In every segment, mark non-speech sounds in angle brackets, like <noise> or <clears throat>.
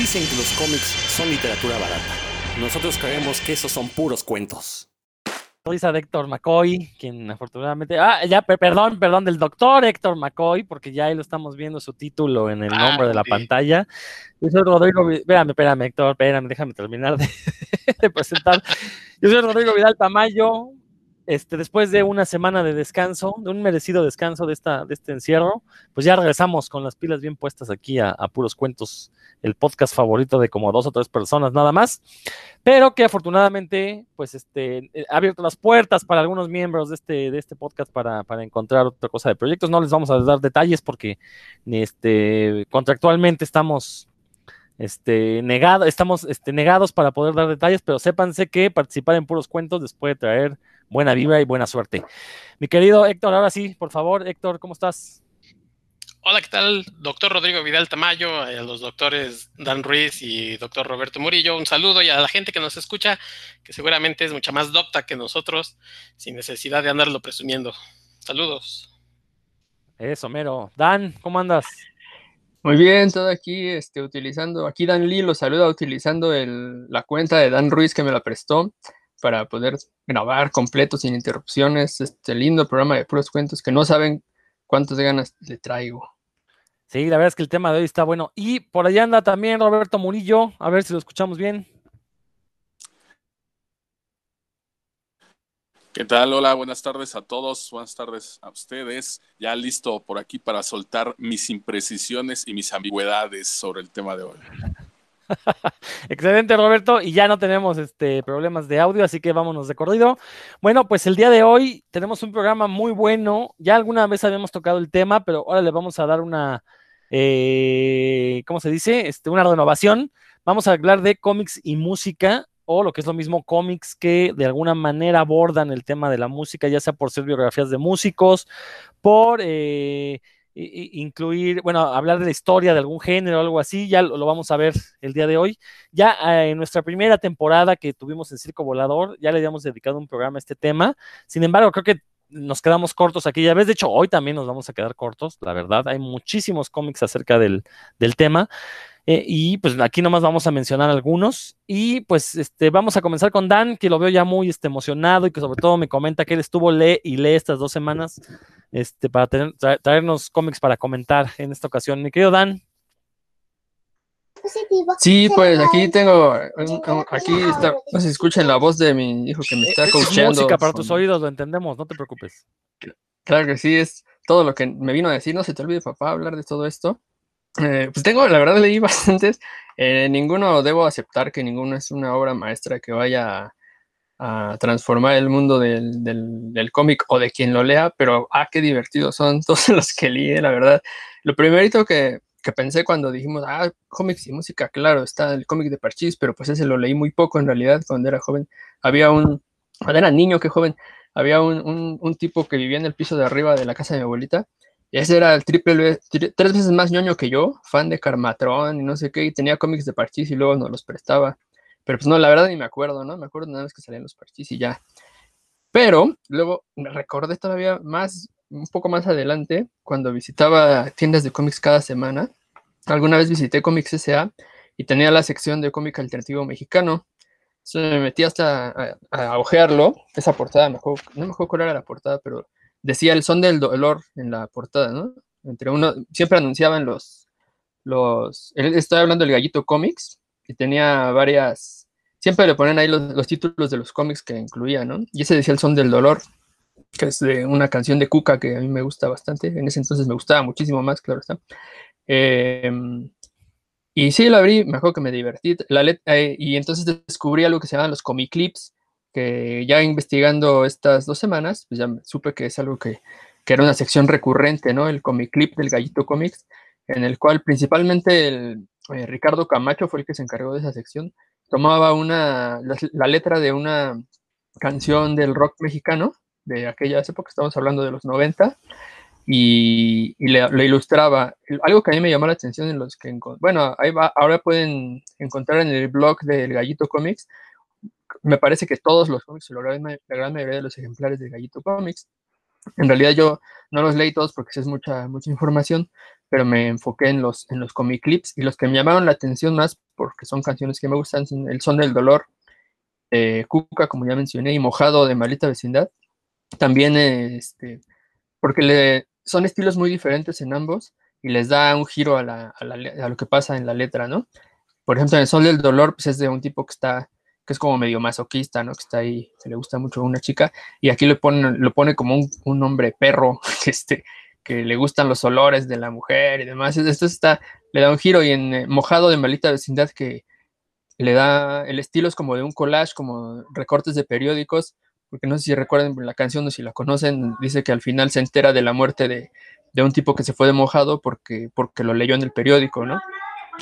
Dicen que los cómics son literatura barata. Nosotros creemos que esos son puros cuentos. Risa de Héctor McCoy, quien afortunadamente. Ah, ya, perdón, perdón, del doctor Héctor McCoy, porque ya ahí lo estamos viendo su título en el nombre de la pantalla. Yo soy Rodrigo. Espérame, espérame, Héctor, espérame, déjame terminar de, <laughs> de presentar. Yo soy Rodrigo Vidal Tamayo, este, después de una semana de descanso, de un merecido descanso de, esta, de este encierro, pues ya regresamos con las pilas bien puestas aquí a, Puros Cuentos, el podcast favorito de como dos o tres personas nada más, pero que afortunadamente pues este, eh, ha abierto las puertas para algunos miembros de este, de este podcast para, para encontrar otra cosa de proyectos. No les vamos a dar detalles porque este, contractualmente estamos este, negado, estamos este, negados para poder dar detalles, pero sépanse que participar en puros cuentos les puede traer buena vibra y buena suerte. Mi querido Héctor, ahora sí, por favor, Héctor, ¿cómo estás? Hola, ¿qué tal? Doctor Rodrigo Vidal Tamayo, a los doctores Dan Ruiz y doctor Roberto Murillo, un saludo y a la gente que nos escucha, que seguramente es mucha más docta que nosotros, sin necesidad de andarlo presumiendo. Saludos. Eso, mero. Dan, ¿cómo andas? Muy bien, todo aquí, este, utilizando, aquí Dan Lee lo saluda utilizando el, la cuenta de Dan Ruiz que me la prestó para poder grabar completo sin interrupciones este lindo programa de puros cuentos que no saben cuántas ganas le traigo. Sí, la verdad es que el tema de hoy está bueno. Y por allá anda también Roberto Murillo, a ver si lo escuchamos bien. ¿Qué tal? Hola, buenas tardes a todos, buenas tardes a ustedes. Ya listo por aquí para soltar mis imprecisiones y mis ambigüedades sobre el tema de hoy. <laughs> Excelente, Roberto. Y ya no tenemos este, problemas de audio, así que vámonos de corrido. Bueno, pues el día de hoy tenemos un programa muy bueno. Ya alguna vez habíamos tocado el tema, pero ahora le vamos a dar una, eh, ¿cómo se dice? Este, una renovación. Vamos a hablar de cómics y música, o lo que es lo mismo, cómics que de alguna manera abordan el tema de la música, ya sea por ser biografías de músicos, por... Eh, incluir, bueno, hablar de la historia de algún género o algo así, ya lo, vamos a ver el día de hoy. Ya eh, en nuestra primera temporada que tuvimos en Circo Volador, ya le habíamos dedicado un programa a este tema. Sin embargo, creo que nos quedamos cortos aquí, ya ves, de hecho, hoy también nos vamos a quedar cortos, la verdad, hay muchísimos cómics acerca del, del tema. Eh, y pues aquí nomás vamos a mencionar algunos. Y pues este, vamos a comenzar con Dan, que lo veo ya muy este, emocionado y que sobre todo me comenta que él estuvo lee y lee estas dos semanas este, para traernos cómics para comentar en esta ocasión. Mi querido Dan. Sí, pues aquí tengo, aquí está, no se escuchen la voz de mi hijo que me está coachando. música para tus oídos, lo entendemos, no te preocupes. Claro que sí, es todo lo que me vino a decir, no se te olvide papá hablar de todo esto. Eh, pues tengo, la verdad leí <laughs> bastantes, eh, ninguno debo aceptar que ninguno es una obra maestra que vaya a, transformar el mundo del, del, cómic o de quien lo lea, pero ah, qué divertidos son <laughs> todos los que leí, la verdad. Lo primerito que, que pensé cuando dijimos, ah, cómics y música, claro, está el cómic de Parchís, pero pues ese lo leí muy poco en realidad cuando era joven. Había un, cuando era niño, qué joven, había un, un, un tipo que vivía en el piso de arriba de la casa de mi abuelita ese era el triple, tres veces más ñoño que yo, fan de Carmatrón y no sé qué, y tenía cómics de Parchís y luego nos los prestaba. Pero pues no, la verdad ni me acuerdo, ¿no? Me acuerdo nada más que salían los Parchís y ya. Pero luego me recordé todavía más, un poco más adelante, cuando visitaba tiendas de cómics cada semana. Alguna vez visité Comics S.A. y tenía la sección de cómic alternativo mexicano. Entonces me metí hasta a, a, ojearlo, esa portada, no me acuerdo cuál era la portada, pero decía el son del dolor en la portada, ¿no? Entre uno, siempre anunciaban los, los, estaba hablando del Gallito Comics, y tenía varias, siempre le ponen ahí los, títulos de los cómics que incluía, ¿no? Y ese decía el son del dolor, que es de una canción de Cuca que a mí me gusta bastante, en ese entonces me gustaba muchísimo más, claro está. Em, y sí, lo abrí, me acuerdo que me divertí, la eh, y entonces descubrí algo que se llaman los comic clips, que ya investigando estas dos semanas, pues ya supe que es algo que, que era una sección recurrente, ¿no? El comic clip del Gallito Comics, en el cual principalmente el, eh, Ricardo Camacho fue el que se encargó de esa sección, tomaba una, la, letra de una canción del rock mexicano de aquella época, estamos hablando de los 90, y, le, ilustraba. Algo que a mí me llamó la atención en los que, bueno, ahí va, ahora pueden encontrar en el blog del Gallito Comics me parece que todos los cómics, la gran, mayoría de los ejemplares de Gallito Comics, en realidad yo no los leí todos porque es mucha, mucha información, pero me enfoqué en los, en los comic clips y los que me llamaron la atención más, porque son canciones que me gustan, son El Son del Dolor, de Cuca, como ya mencioné, y Mojado de Malita Vecindad. También, este, porque le, son estilos muy diferentes en ambos y les da un giro a, la, a, la, a, lo que pasa en la letra, ¿no? Por ejemplo, en El Sol del Dolor, pues es de un tipo que está, que es como medio masoquista, ¿no? Que está ahí, se le gusta mucho a una chica, y aquí le ponen, lo pone como un, un hombre perro, <laughs> este, que le gustan los olores de la mujer y demás. Esto está, le da un giro, y en eh, Mojado de Malita Vecindad, que le da, el estilo es como de un collage, como recortes de periódicos, porque no sé si recuerdan la canción o si la conocen, dice que al final se entera de la muerte de, de un tipo que se fue de mojado porque, porque lo leyó en el periódico, ¿no?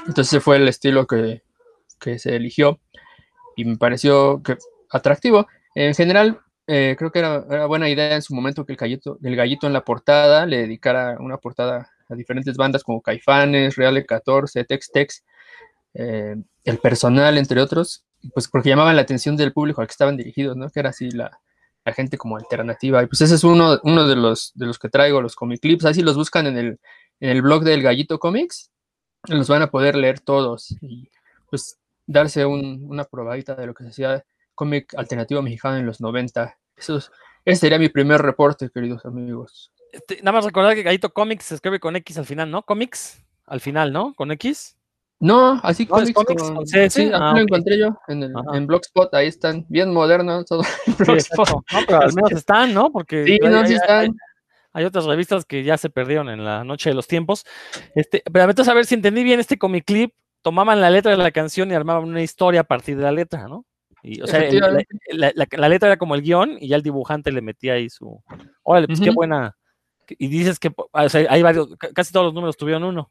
Entonces fue el estilo que, que se eligió y me pareció que atractivo. En general, eh, creo que era, buena idea en su momento que el gallito, en la portada le dedicara una portada a diferentes bandas como Caifanes, Real 14, Tex Tex, eh, El Personal, entre otros, pues porque llamaban la atención del público al que estaban dirigidos, ¿no? Que era así la, la gente como alternativa. Y pues ese es uno, uno de, los, de los que traigo, los comic clips. Así los buscan en el, en el blog del Gallito Comics, los van a poder leer todos y pues darse un, una probadita de lo que se hacía cómic alternativo mexicano en los 90. Eso es, ese sería mi primer reporte, queridos amigos. Este, nada más recordar que Gallito Comics se escribe con X al final, ¿no? Comics al final, ¿no? Con X. No, así ¿No es cómics, cómics? con- Sí, sí, ah, lo encontré yo en, el, en Blogspot, ahí están, bien modernos todo. en <laughs> Sí, <laughs> exacto. No, pero al menos están, ¿no? Porque Sí, hay, no, sí están. hay- hay otras revistas que ya se perdieron en la noche de los tiempos. Este, pero entonces, a ver si entendí bien este comic clip, tomaban la letra de la canción y armaban una historia a partir de la letra, ¿no? Y, o sea, el- la, la- la- la letra era como el guion y ya el dibujante le metía ahí su. Órale, pues qué buena. Y dices que o sea, hay varios, ca- casi todos los números tuvieron uno.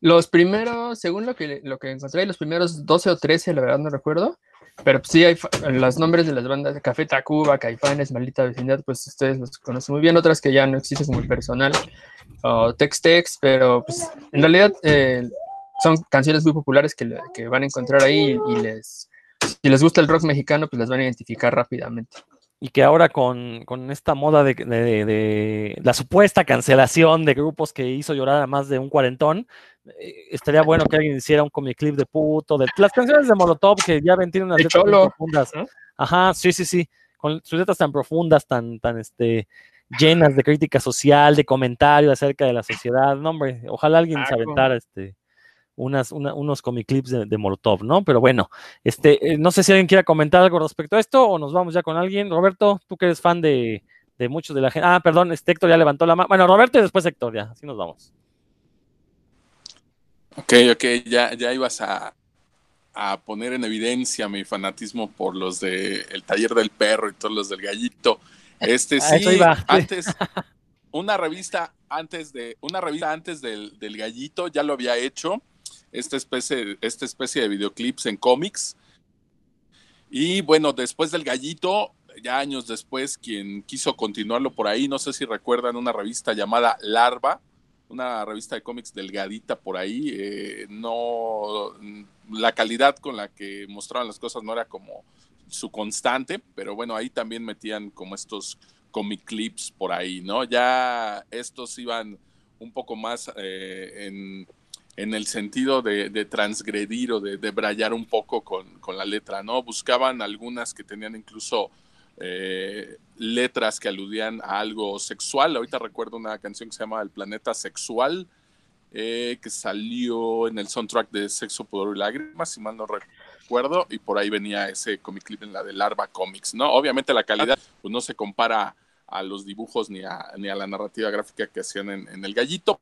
Los primeros, según lo que, lo que encontré, los primeros 12 o 13, la verdad no recuerdo, pero sí hay los nombres de las bandas de Café Tacuba, Caifanes, Maldita Vecindad, pues ustedes los conocen muy bien, otras que ya no existen como el personal, o Tex Tex, pero pues en realidad eh, son canciones muy populares que, que van a encontrar ahí y les, si les gusta el rock mexicano, pues las van a identificar rápidamente. Y que ahora con, con esta moda de, de- de- de la supuesta cancelación de grupos que hizo llorar a más de un cuarentón, eh, estaría bueno que alguien hiciera un comic clip de puto, de las canciones de Molotov que ya ven, tienen unas letras profundas. Ajá, sí, sí, sí. Con sus letras tan profundas, tan, tan este, llenas de crítica social, de comentario acerca de la sociedad. No, hombre, ojalá alguien se aventara este, unas, una- unos comic clips de, de Molotov, ¿no? Pero bueno, este, eh, no sé si alguien quiera comentar algo respecto a esto o nos vamos ya con alguien. Roberto, tú que eres fan de, de muchos de la gente. Ah, perdón, este Héctor ya levantó la mano. Bueno, Roberto y después Héctor, ya, así nos vamos. Ok, ok, ya, ya ibas a, a poner en evidencia mi fanatismo por los de El Taller del Perro y todos los del Gallito. Este sí, iba, sí. antes, una revista antes de, una revista antes del, del Gallito ya lo había hecho, esta especie, esta especie de videoclips en cómics. Y bueno, después del Gallito, ya años después, quien quiso continuarlo por ahí, no sé si recuerdan una revista llamada Larva, una revista de cómics delgadita por ahí. eh, no, la calidad con la que mostraban las cosas no era como su constante, pero bueno, ahí también metían como estos comic clips por ahí, ¿no? Ya estos iban un poco más eh, en, en el sentido de, de transgredir o de, de brayar un poco con, la letra, ¿no? Buscaban algunas que tenían incluso eh, letras que aludían a algo sexual. Ahorita recuerdo una canción que se llama El Planeta Sexual, eh, que salió en el soundtrack de Sexo, Pudor y Lágrimas, si mal no recuerdo, y por ahí venía ese comic clip en la de Larva Comics, ¿no? Obviamente la calidad pues, no se compara a los dibujos ni a, ni a la narrativa gráfica que hacían en, en El Gallito,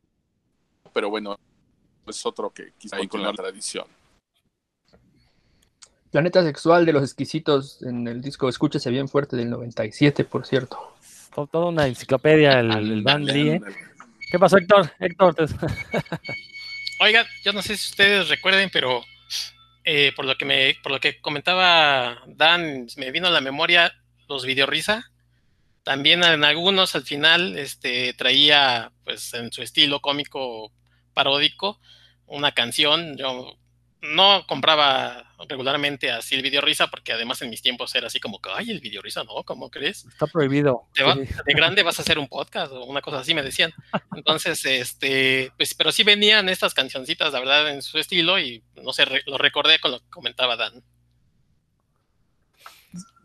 pero bueno, es otro que quizá con la tradición. Planeta Sexual de los Exquisitos en el disco Escúchese Bien Fuerte del 97, por cierto. To- Toda una enciclopedia, el, el Van Lee, ¿eh? ¿Qué pasó, Héctor? Héctor, te- <laughs> Oiga, yo no sé si ustedes recuerden, pero eh, por lo que me, por lo que comentaba Dan, me vino a la memoria los videorisa. También en algunos al final este, traía, pues en su estilo cómico paródico, una canción. Yo no compraba regularmente así el video risa, porque además en mis tiempos era así como que, ay, el video risa, no, ¿cómo crees? Está prohibido. de grande vas a hacer un podcast o una cosa así, me decían. Entonces, este, pues, pero sí venían estas cancioncitas, la verdad, en su estilo, y no sé, lo recordé con lo que comentaba Dan.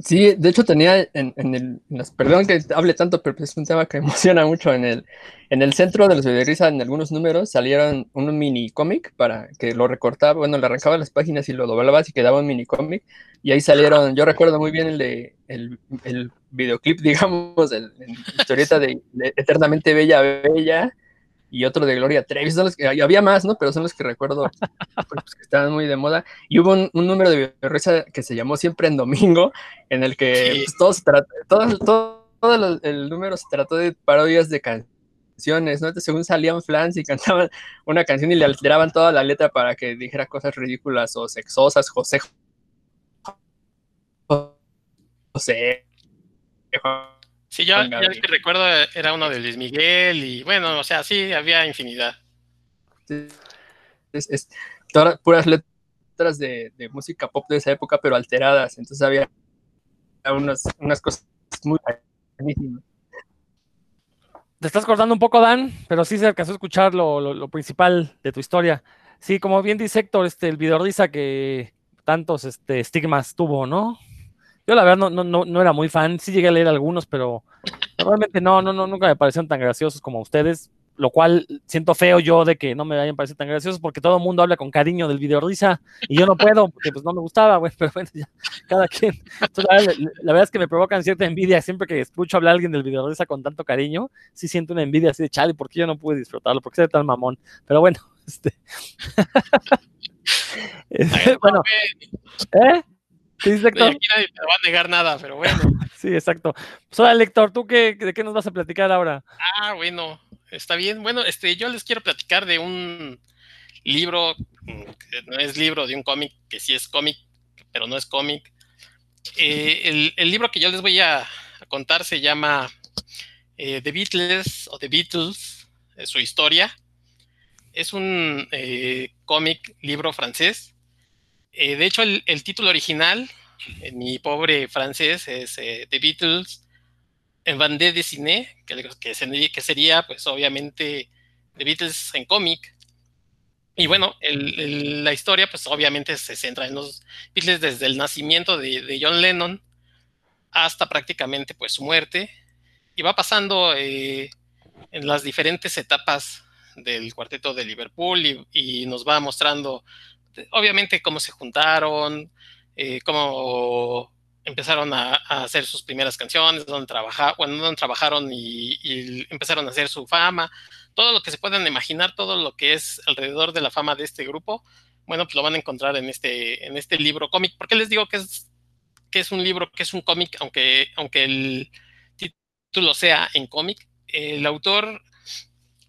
Sí, de hecho tenía en, el, perdón que hable tanto, pero es un tema que <laughs> emociona mucho. En el, en el centro de los risa, en algunos números, salieron un mini cómic para que lo recortaba, bueno, le arrancaba las páginas y lo doblabas y quedaba un mini cómic. Y ahí salieron, yo recuerdo muy bien el de el, el videoclip, <laughs> digamos, el, historieta de, de, Eternamente Bella Bella, y otro de Gloria Trevi. Son los que, había más, ¿no? Pero son los que recuerdo <laughs> pues, que estaban muy de moda. Y hubo un, número de risa que se llamó Siempre en Domingo, en el que pues, todo, todo, el número se trató de parodias de canciones, ¿no? según salían flans y cantaban una canción y le alteraban toda la letra para que dijera cosas ridículas o sexosas, José. José. Sí, yo, el que recuerdo era uno de Luis Miguel y bueno, o sea, sí, había infinidad. Es, todas, puras letras de, música pop de esa época, pero alteradas. Entonces había unas, unas cosas muy buenísimas. Te estás cortando un poco, Dan, pero sí se alcanzó a escuchar lo, principal de tu historia. Sí, como bien dice Héctor, este, el video que tantos este, estigmas tuvo, ¿no? Yo la verdad no, no, no, era muy fan, sí llegué a leer algunos, pero realmente no, no, no, nunca me parecieron tan graciosos como ustedes, lo cual siento feo yo de que no me hayan parecido tan graciosos porque todo el mundo habla con cariño del video risa y yo no puedo porque pues no me gustaba, güey, <laughs> pero bueno, ya, cada quien. la, verdad es que me provocan cierta envidia siempre que escucho hablar a alguien del video risa con tanto cariño, sí siento una envidia así de chale, ¿por qué yo no pude disfrutarlo? ¿Por qué soy tan mamón? Pero bueno, <laughs> este... <laughs> bueno, ¿eh? Sí, exacto. aquí nadie te va a negar nada, pero bueno. <laughs> sí, exacto. Pues ahora, lector, ¿tú qué, de qué nos vas a platicar ahora? Ah, bueno, está bien. Bueno, este, yo les quiero platicar de un libro, mm, que no es libro, de un cómic, que sí es cómic, pero no es cómic. Eh, el, libro que yo les voy a, contar se llama eh, The Beatles o The Beatles, es su historia. Es un eh, cómic, libro francés eh, de hecho, el, título original, en mi pobre francés, es eh, The Beatles en bande dessinée, que, que, sería, pues, obviamente, The Beatles en cómic. Y bueno, la historia, pues, obviamente se centra en los Beatles desde el nacimiento de, John Lennon hasta prácticamente, pues, su muerte. Y va pasando eh, en las diferentes etapas del cuarteto de Liverpool y nos va mostrando obviamente cómo se juntaron, eh, cómo empezaron a, hacer sus primeras canciones, dónde trabajaron, bueno, trabajaron y, empezaron a hacer su fama, todo lo que se puedan imaginar, todo lo que es alrededor de la fama de este grupo, bueno, pues lo van a encontrar en este, en este libro cómic. ¿Por qué les digo que es, que es un libro, que es un cómic, aunque, aunque el título sea en cómic? El autor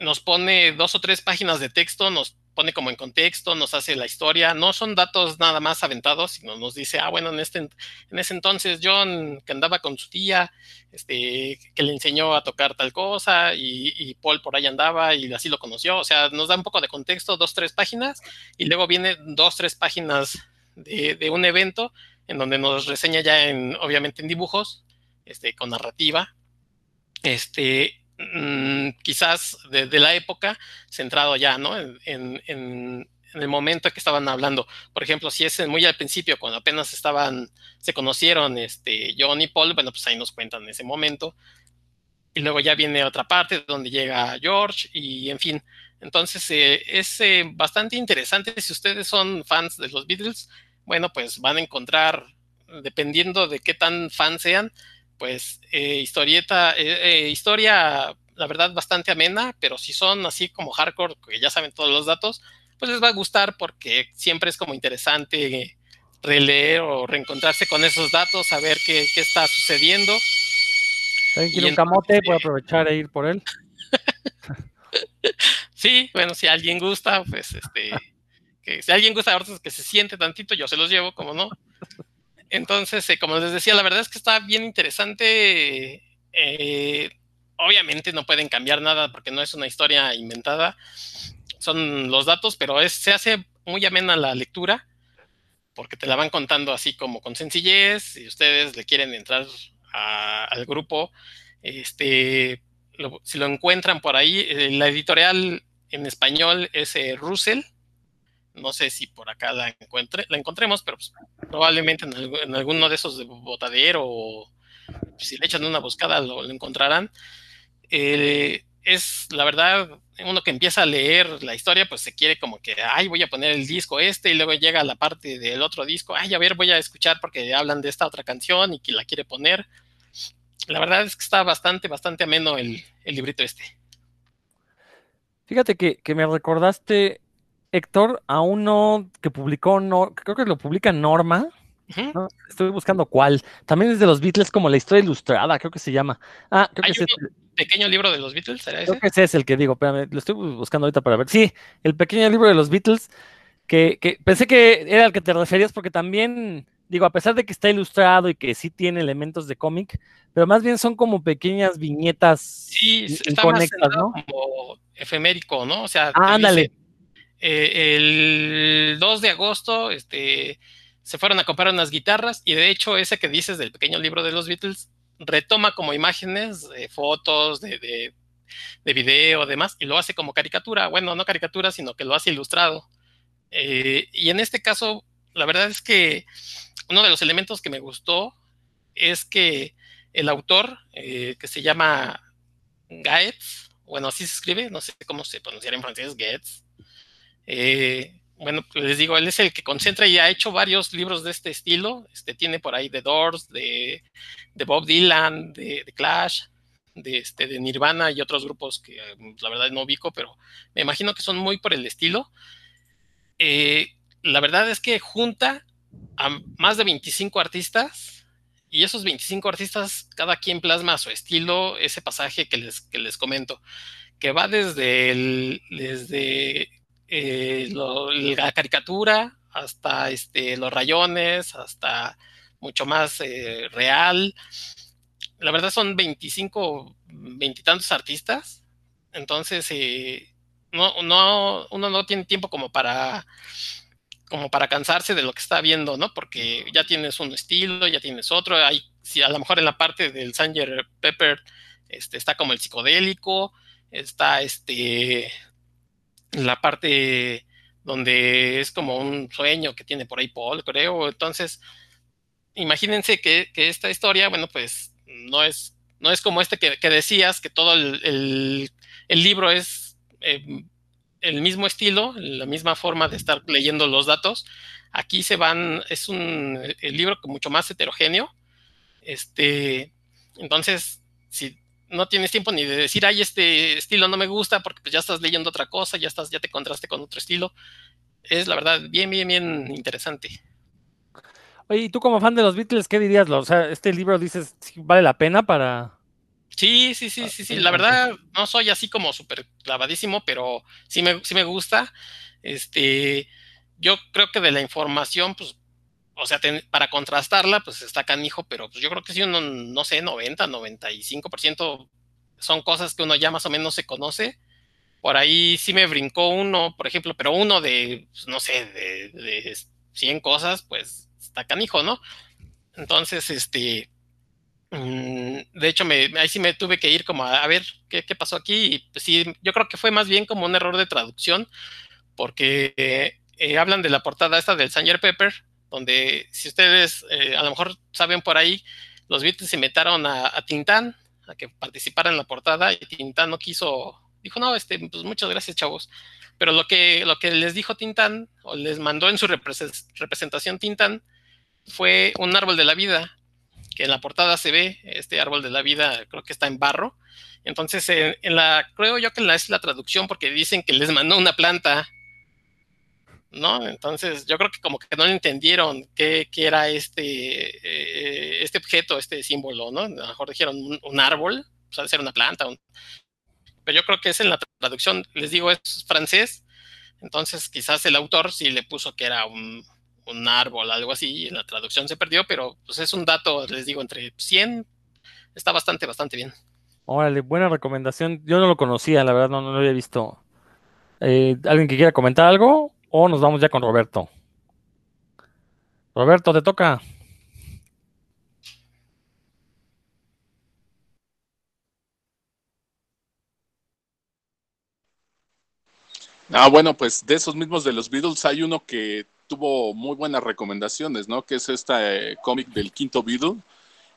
nos pone dos o tres páginas de texto, nos pone como en contexto, nos hace la historia, no son datos nada más aventados, sino nos dice, ah, bueno, en, este, en ese entonces John, que andaba con su tía, este, que le enseñó a tocar tal cosa, y, Paul por ahí andaba y así lo conoció, o sea, nos da un poco de contexto, dos, tres páginas, y luego viene dos, tres páginas de, de un evento en donde nos reseña ya en, obviamente en dibujos, este, con narrativa, este, quizás de, la época, centrado ya, ¿no? En, el momento que estaban hablando. Por ejemplo, si es muy al principio, cuando apenas estaban, se conocieron este, John y Paul, bueno, pues ahí nos cuentan ese momento. Y luego ya viene otra parte donde llega George y en fin. Entonces eh, es eh, bastante interesante. Si ustedes son fans de los Beatles, bueno, pues van a encontrar, dependiendo de qué tan fans sean, pues eh, historieta, eh, eh, historia, la verdad, bastante amena, pero si son así como hardcore, que ya saben todos los datos, pues les va a gustar porque siempre es como interesante releer o reencontrarse con esos datos, saber qué, qué está sucediendo. ¿Alguien quiere un camote? Puedo aprovechar e ir por él. <laughs> sí, bueno, si alguien gusta, pues este, que si alguien gusta, que se siente tantito, yo se los llevo, como no. Entonces, eh, como les decía, la verdad es que está bien interesante. Eh, obviamente no pueden cambiar nada porque no es una historia inventada. Son los datos, pero se hace muy amena la lectura, porque te la van contando así como con sencillez, si ustedes le quieren entrar al grupo, este, si lo encuentran por ahí, eh, la editorial en español es Russell, no sé si por acá la, encuentre, la encontremos, pero pues, probablemente en, alguno de esos de o si le echan una buscada lo, encontrarán. Es la verdad, uno que empieza a leer la historia, pues se quiere como que, ay, voy a poner el disco este y luego llega la parte del otro disco, ay, a ver, voy a escuchar porque hablan de esta otra canción y que la quiere poner. La verdad es que está bastante, bastante ameno el, librito este. Fíjate que, que me recordaste Héctor, a uno que publicó, no, creo que lo publica Norma. Estoy buscando cuál. También es de los Beatles, como la historia ilustrada, creo que se llama. Ah, creo que es el pequeño libro de los Beatles, ¿será Creo que ese es el que digo, espérame, lo estoy buscando ahorita para ver. Sí, el pequeño libro de los Beatles, que, que pensé que era al que te referías, porque también, digo, a pesar de que está ilustrado y que sí tiene elementos de cómic, pero más bien son como pequeñas viñetas sí, está más ¿no? Como efemérico, ¿no? O sea, ah, ándale. Eh, el 2 de agosto este, se fueron a comprar unas guitarras y de hecho ese que dices del pequeño libro de los Beatles retoma como imágenes, fotos, de, de, de, video, demás, y lo hace como caricatura. Bueno, no caricatura, sino que lo hace ilustrado. Eh, y en este caso, la verdad es que uno de los elementos que me gustó es que el autor, eh, que se llama Gaetz, bueno, así se escribe, no sé cómo se pronunciará en francés, Gaetz, eh, bueno, les digo, él es el que concentra y ha hecho varios libros de este estilo. Este tiene por ahí The Doors, de, Bob Dylan, de, Clash, de, este, de Nirvana y otros grupos que la verdad no ubico, pero me imagino que son muy por el estilo. Eh, la verdad es que junta a más de 25 artistas y esos 25 artistas, cada quien plasma a su estilo ese pasaje que les, que les comento, que va desde, el, desde eh, la caricatura, hasta este, los rayones, hasta mucho más eh, real. La verdad son 25, veintitantos artistas. Entonces, eh, no, no, uno no tiene tiempo como para como para cansarse de lo que está viendo, ¿no? Porque ya tienes un estilo, ya tienes otro. Hay, a lo mejor en la parte del Sanger Pepper este, está como el psicodélico, está este la parte donde es como un sueño que tiene por ahí Paul, creo. Entonces, imagínense que, esta historia, bueno, pues no es, no es como este que, decías, que todo el, libro es em, el mismo estilo, la misma forma de estar leyendo los datos. Aquí se van, es un el libro mucho más heterogéneo. Este, entonces, si no tienes tiempo ni de decir, ay, este estilo no me gusta, porque pues ya estás leyendo otra cosa, ya estás, ya te contraste con otro estilo. Es la verdad bien, bien, bien interesante. Oye, y tú como fan de los Beatles, ¿qué dirías? O sea, este libro dices, ¿vale la pena para...? Sí, sí, sí, sí, sí. La verdad, no soy así como súper clavadísimo, pero sí me, sí me gusta. Este, yo creo que de la información, pues o sea, para contrastarla, pues está canijo, pero pues yo creo que sí, uno, no sé, 90, 95% son cosas que uno ya más o menos se conoce. Por ahí sí me brincó uno, por ejemplo, pero uno de, pues, no sé, de, de 100 cosas, pues está canijo, ¿no? Entonces, este, mm, de hecho, me, ahí sí me tuve que ir como a, ver qué, pasó aquí. Y pues sí, yo creo que fue más bien como un error de traducción, porque eh, hablan de la portada esta del Sanger Pepper, donde si ustedes eh, a lo mejor saben por ahí, los Beatles se invitaron a, Tintán a que participara en la portada y Tintán no quiso, dijo, no, este, pues muchas gracias chavos. Pero lo que, lo que les dijo Tintán, o les mandó en su representación Tintán, fue un árbol de la vida, que en la portada se ve, este árbol de la vida creo que está en barro. Entonces, en, la, creo yo que la, es la traducción porque dicen que les mandó una planta ¿no? Entonces, yo creo que como que no entendieron qué, era este, eh, este objeto, este símbolo, ¿no? A lo mejor dijeron un, árbol, o sea, ser una planta, pero yo creo que es en la traducción, les digo, es francés, entonces quizás el autor sí le puso que era un, un árbol, algo así, y en la traducción se perdió, pero pues es un dato, les digo, entre 100, está bastante, bastante bien. Órale, buena recomendación. Yo no lo conocía, la verdad, no, no lo había visto. Eh, ¿Alguien que quiera comentar algo? O nos vamos ya con Roberto. Roberto, te toca. Ah, bueno, pues de esos mismos de los Beatles hay uno que tuvo muy buenas recomendaciones, ¿no? Que es este cómic del quinto Beatle.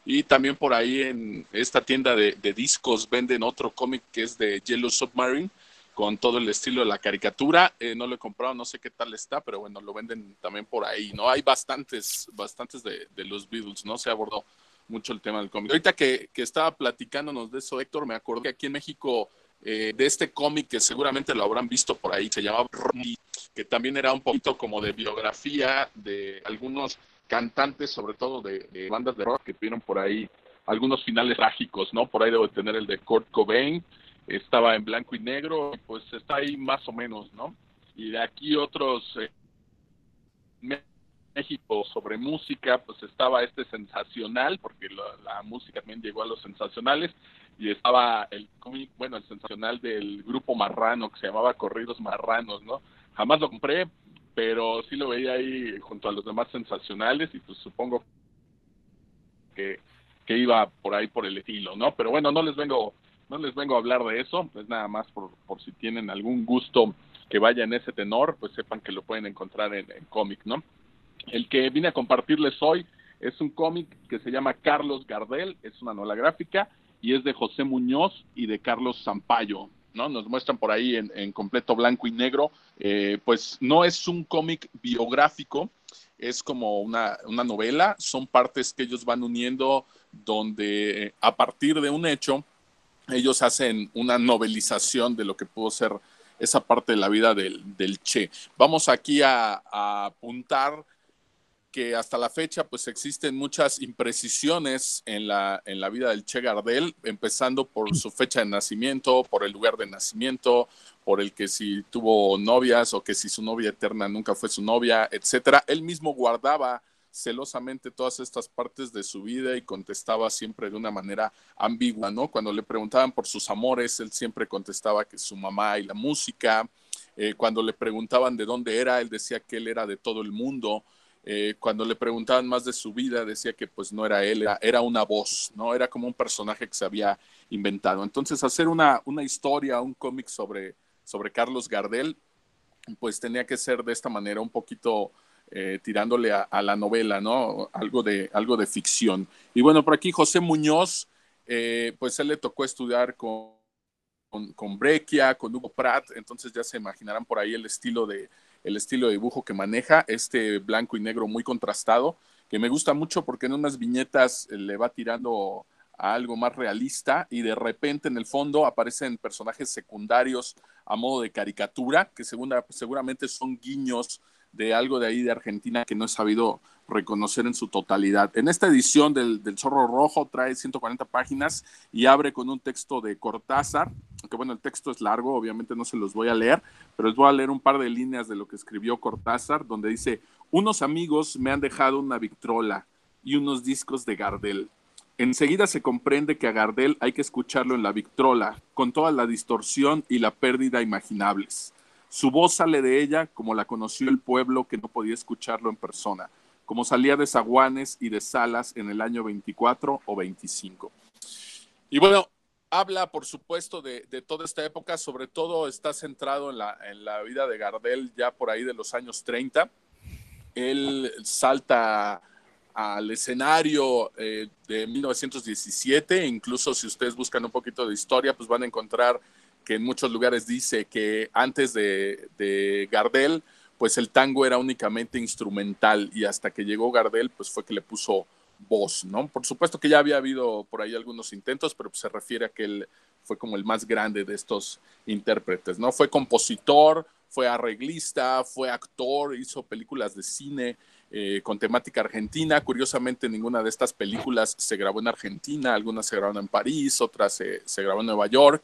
Y también por ahí en esta tienda de, de discos venden otro cómic que es de Yellow Submarine, con todo el estilo de la caricatura. Eh, no lo he comprado, no sé qué tal está, pero bueno, lo venden también por ahí, ¿no? Hay bastantes, bastantes de, los Beatles, ¿no? Se abordó mucho el tema del cómic. Ahorita que, que, estaba platicándonos de eso, Héctor, me acordé que aquí en México, eh, de este cómic que seguramente lo habrán visto por ahí, se llamaba Rocky, que también era un poquito como de biografía de algunos cantantes, sobre todo de, de bandas de rock, que tuvieron por ahí algunos finales trágicos, ¿no? Por ahí debo tener el de Kurt Cobain, estaba en blanco y negro, pues está ahí más o menos, ¿no? Y de aquí otros, eh, México sobre música, pues estaba este sensacional, porque la, música también llegó a los sensacionales, y estaba el cómic, bueno, el sensacional del grupo Marrano, que se llamaba Corridos Marranos, ¿no? Jamás lo compré, pero sí lo veía ahí junto a los demás sensacionales, y pues supongo que, que iba por ahí por el estilo, ¿no? Pero bueno, no les vengo no les vengo a hablar de eso, es nada más por, por si tienen algún gusto que vaya en ese tenor, pues sepan que lo pueden encontrar en, cómic, ¿no? El que vine a compartirles hoy es un cómic que se llama Carlos Gardel, es una novela gráfica y es de José Muñoz y de Carlos Zampayo, ¿no? Nos muestran por ahí en, en completo blanco y negro, eh, pues no es un cómic biográfico, es como una, una novela, son partes que ellos van uniendo donde a partir de un hecho, ellos hacen una novelización de lo que pudo ser esa parte de la vida del, del Che. Vamos aquí a, a, apuntar que hasta la fecha pues existen muchas imprecisiones en la, en la vida del Che Gardel, empezando por su fecha de nacimiento, por el lugar de nacimiento, por el que si tuvo novias o que si su novia eterna nunca fue su novia, etcétera. Él mismo guardaba celosamente todas estas partes de su vida y contestaba siempre de una manera ambigua, ¿no? Cuando le preguntaban por sus amores, él siempre contestaba que su mamá y la música. Eh, cuando le preguntaban de dónde era, él decía que él era de todo el mundo. Eh, cuando le preguntaban más de su vida, decía que pues no era él, era, era, una voz, ¿no? Era como un personaje que se había inventado. Entonces, hacer una, una historia, un cómic sobre, sobre Carlos Gardel, pues tenía que ser de esta manera un poquito eh, tirándole a, la novela, ¿no? Algo de, algo de ficción. Y bueno, por aquí José Muñoz, eh, pues él le tocó estudiar con, con, con Breccia, con Hugo Pratt, entonces ya se imaginarán por ahí el estilo de, el estilo de dibujo que maneja, este blanco y negro muy contrastado, que me gusta mucho porque en unas viñetas le va tirando a algo más realista y de repente en el fondo aparecen personajes secundarios a modo de caricatura, que seguramente son guiños de algo de ahí de Argentina que no he sabido reconocer en su totalidad. En esta edición del, del, Zorro Rojo trae 140 páginas y abre con un texto de Cortázar, aunque bueno, el texto es largo, obviamente no se los voy a leer, pero les voy a leer un par de líneas de lo que escribió Cortázar, donde dice, unos amigos me han dejado una Victrola y unos discos de Gardel. Enseguida se comprende que a Gardel hay que escucharlo en la Victrola, con toda la distorsión y la pérdida imaginables. Su voz sale de ella como la conoció el pueblo que no podía escucharlo en persona, como salía de Zaguanes y de Salas en el año 24 o 25. Y bueno, habla por supuesto de, de toda esta época, sobre todo está centrado en la, en la, vida de Gardel ya por ahí de los años 30. Él salta al escenario eh, de 1917, incluso si ustedes buscan un poquito de historia, pues van a encontrar que en muchos lugares dice que antes de, de, Gardel, pues el tango era únicamente instrumental y hasta que llegó Gardel, pues fue que le puso voz, ¿no? Por supuesto que ya había habido por ahí algunos intentos, pero se refiere a que él fue como el más grande de estos intérpretes, ¿no? Fue compositor, fue arreglista, fue actor, hizo películas de cine eh, con temática argentina. Curiosamente, ninguna de estas películas se grabó en Argentina, algunas se grabaron en París, otras se, se grabó en Nueva York.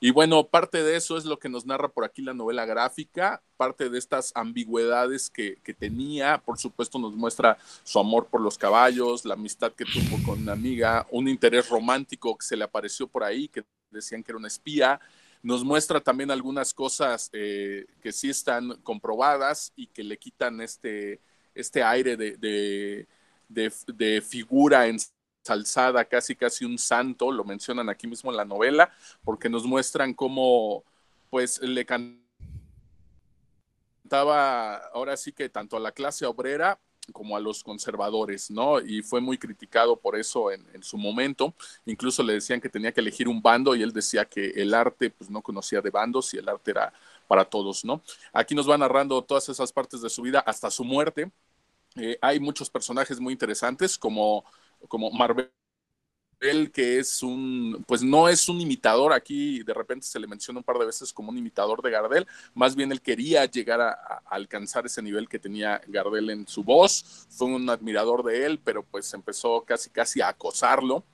Y bueno, parte de eso es lo que nos narra por aquí la novela gráfica, parte de estas ambigüedades que, que, tenía, por supuesto nos muestra su amor por los caballos, la amistad que tuvo con una amiga, un interés romántico que se le apareció por ahí, que decían que era una espía, nos muestra también algunas cosas eh, que sí están comprobadas y que le quitan este, este aire de, de, de, figura ensalzada, casi casi un santo, lo mencionan aquí mismo en la novela, porque nos muestran cómo pues le cantaba ahora sí que tanto a la clase obrera como a los conservadores, ¿no? Y fue muy criticado por eso en, en, su momento. Incluso le decían que tenía que elegir un bando y él decía que el arte, pues no conocía de bandos y el arte era para todos, ¿no? Aquí nos va narrando todas esas partes de su vida hasta su muerte. Eh, hay muchos personajes muy interesantes como, como Marvel que es un, pues no es un imitador, aquí de repente se le menciona un par de veces como un imitador de Gardel, más bien él quería llegar a, alcanzar ese nivel que tenía Gardel en su voz, fue un admirador de él, pero pues empezó casi casi a acosarlo.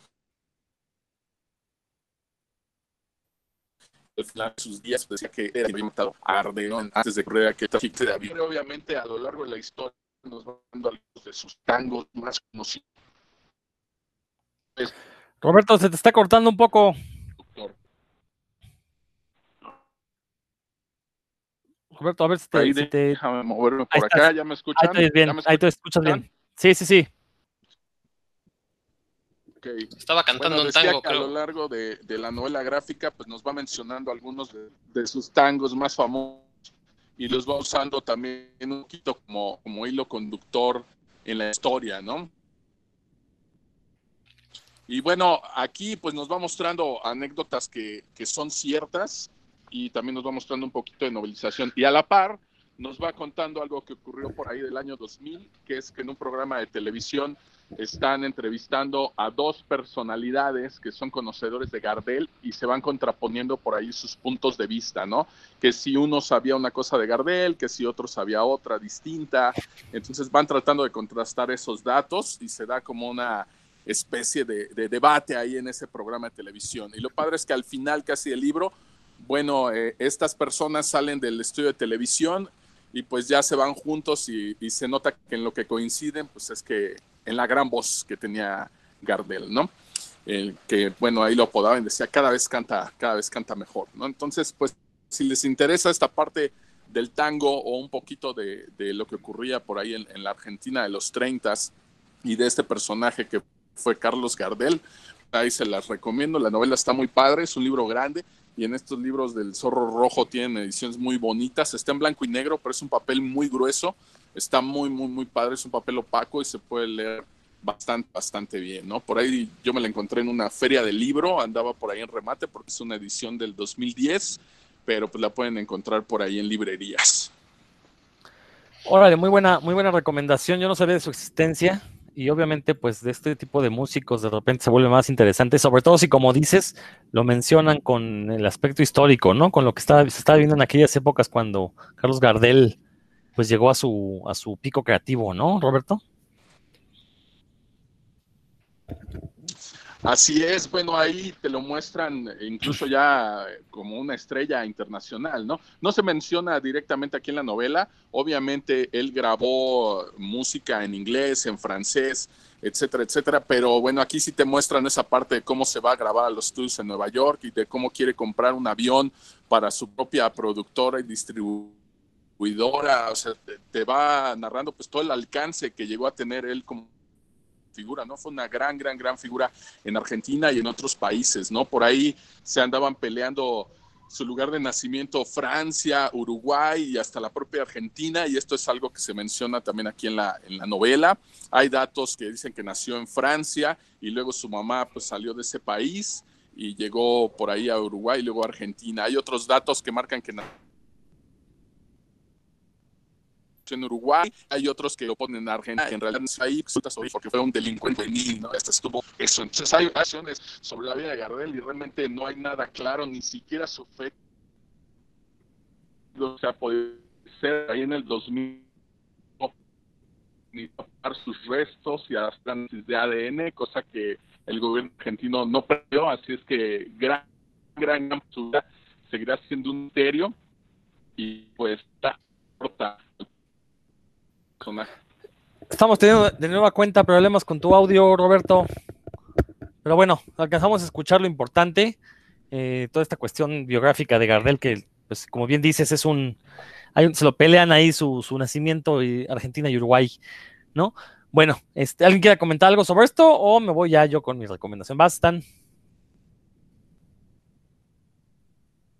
Al final de sus días decía que había matado a antes de de avión. Obviamente a lo largo de la historia nos van dando algunos de sus tangos más conocidos. Roberto, se te está cortando un poco. Roberto, a ver si te. Ahí si te... Déjame moverme por acá, ¿ya me escuchan? Ahí te, bien, me ahí te escuchas bien. Sí, sí, sí. Okay. Estaba cantando bueno, un tango, que a lo largo de, de, la novela gráfica, pues nos va mencionando algunos de, de, sus tangos más famosos y los va usando también un poquito como, como hilo conductor en la historia, ¿no? Y bueno, aquí pues nos va mostrando anécdotas que, que, son ciertas y también nos va mostrando un poquito de novelización. Y a la par nos va contando algo que ocurrió por ahí del año 2000, que es que en un programa de televisión están entrevistando a dos personalidades que son conocedores de Gardel y se van contraponiendo por ahí sus puntos de vista, ¿no? Que si uno sabía una cosa de Gardel, que si otro sabía otra distinta. Entonces van tratando de contrastar esos datos y se da como una especie de, de, debate ahí en ese programa de televisión. Y lo padre es que al final casi del libro, bueno, eh, estas personas salen del estudio de televisión y pues ya se van juntos y, se nota que en lo que coinciden, pues es que en la gran voz que tenía Gardel, ¿no? Eh, que bueno, ahí lo apodaban decía, cada vez canta, cada vez canta mejor, ¿no? Entonces, pues si les interesa esta parte del tango o un poquito de, de lo que ocurría por ahí en, en la Argentina de los 30 y de este personaje que fue Carlos Gardel. Ahí se las recomiendo. La novela está muy padre, es un libro grande y en estos libros del Zorro Rojo tienen ediciones muy bonitas. Está en blanco y negro, pero es un papel muy grueso. Está muy, muy, muy padre. Es un papel opaco y se puede leer bastante, bastante bien, ¿no? Por ahí yo me la encontré en una feria de libro, andaba por ahí en remate porque es una edición del 2010, pero pues la pueden encontrar por ahí en librerías. Órale, muy buena, muy buena recomendación. Yo no sabía de su existencia y obviamente pues de este tipo de músicos de repente se vuelve más interesante, sobre todo si como dices lo mencionan con el aspecto histórico, ¿no? Con lo que estaba, se estaba viendo en aquellas épocas cuando Carlos Gardel pues llegó a su, a su pico creativo, ¿no, Roberto? Así es, bueno, ahí te lo muestran incluso ya como una estrella internacional, ¿no? No se menciona directamente aquí en la novela, obviamente él grabó música en inglés, en francés, etcétera, etcétera, pero bueno, aquí sí te muestran esa parte de cómo se va a grabar a los estudios en Nueva York y de cómo quiere comprar un avión para su propia productora y distribuidora, o sea, te, te va narrando pues todo el alcance que llegó a tener él como figura, ¿no? Fue una gran, gran, gran figura en Argentina y en otros países, ¿no? Por ahí se andaban peleando su lugar de nacimiento Francia, Uruguay y hasta la propia Argentina, y esto es algo que se menciona también aquí en la, en la novela. Hay datos que dicen que nació en Francia y luego su mamá pues salió de ese país y llegó por ahí a Uruguay y luego a Argentina. Hay otros datos que marcan que en Uruguay, hay otros que lo ponen en Argentina, en realidad no ahí porque fue un delincuente niño, ¿no? Estuvo eso. Entonces hay acciones sobre la vida de Gardel y realmente no hay nada claro, ni siquiera su fe. O sea, puede ser ahí en el 2000 ni tapar sus restos y hasta análisis de ADN, cosa que el gobierno argentino no perdió, así es que gran, gran, gran seguirá siendo un misterio y pues está Estamos teniendo de nueva cuenta problemas con tu audio, Roberto. Pero bueno, alcanzamos a escuchar lo importante. eh, toda esta cuestión biográfica de Gardel, que, pues, como bien dices, es un, se lo pelean ahí su, su nacimiento y Argentina y Uruguay, ¿no? Bueno, este, ¿alguien quiere comentar algo sobre esto o me voy ya yo con mi recomendación? ¿Bastan?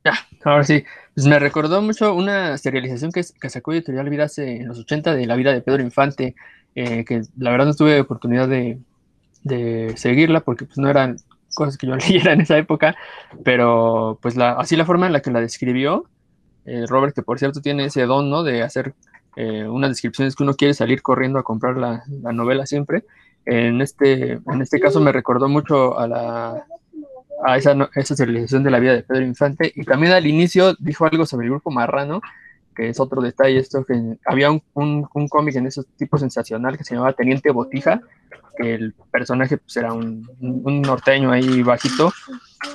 Ya, ahora sí. Pues me recordó mucho una serialización que, que sacó Editorial Vida hace en los 80 de la vida de Pedro Infante, eh, que la verdad no tuve oportunidad de, de seguirla porque pues no eran cosas que yo <laughs> leyera en esa época, pero pues la, así la forma en la que la describió, eh, Robert, que por cierto tiene ese don, ¿no? De hacer eh, unas descripciones que uno quiere salir corriendo a comprar la, la, novela siempre. En este, en este caso me recordó mucho a la a esa, esa serialización de la vida de Pedro Infante. Y también al inicio dijo algo sobre el grupo Marrano, que es otro detalle, esto que había un, un, cómic en ese tipo sensacional que se llamaba Teniente Botija, que el personaje pues, era un, un, norteño ahí bajito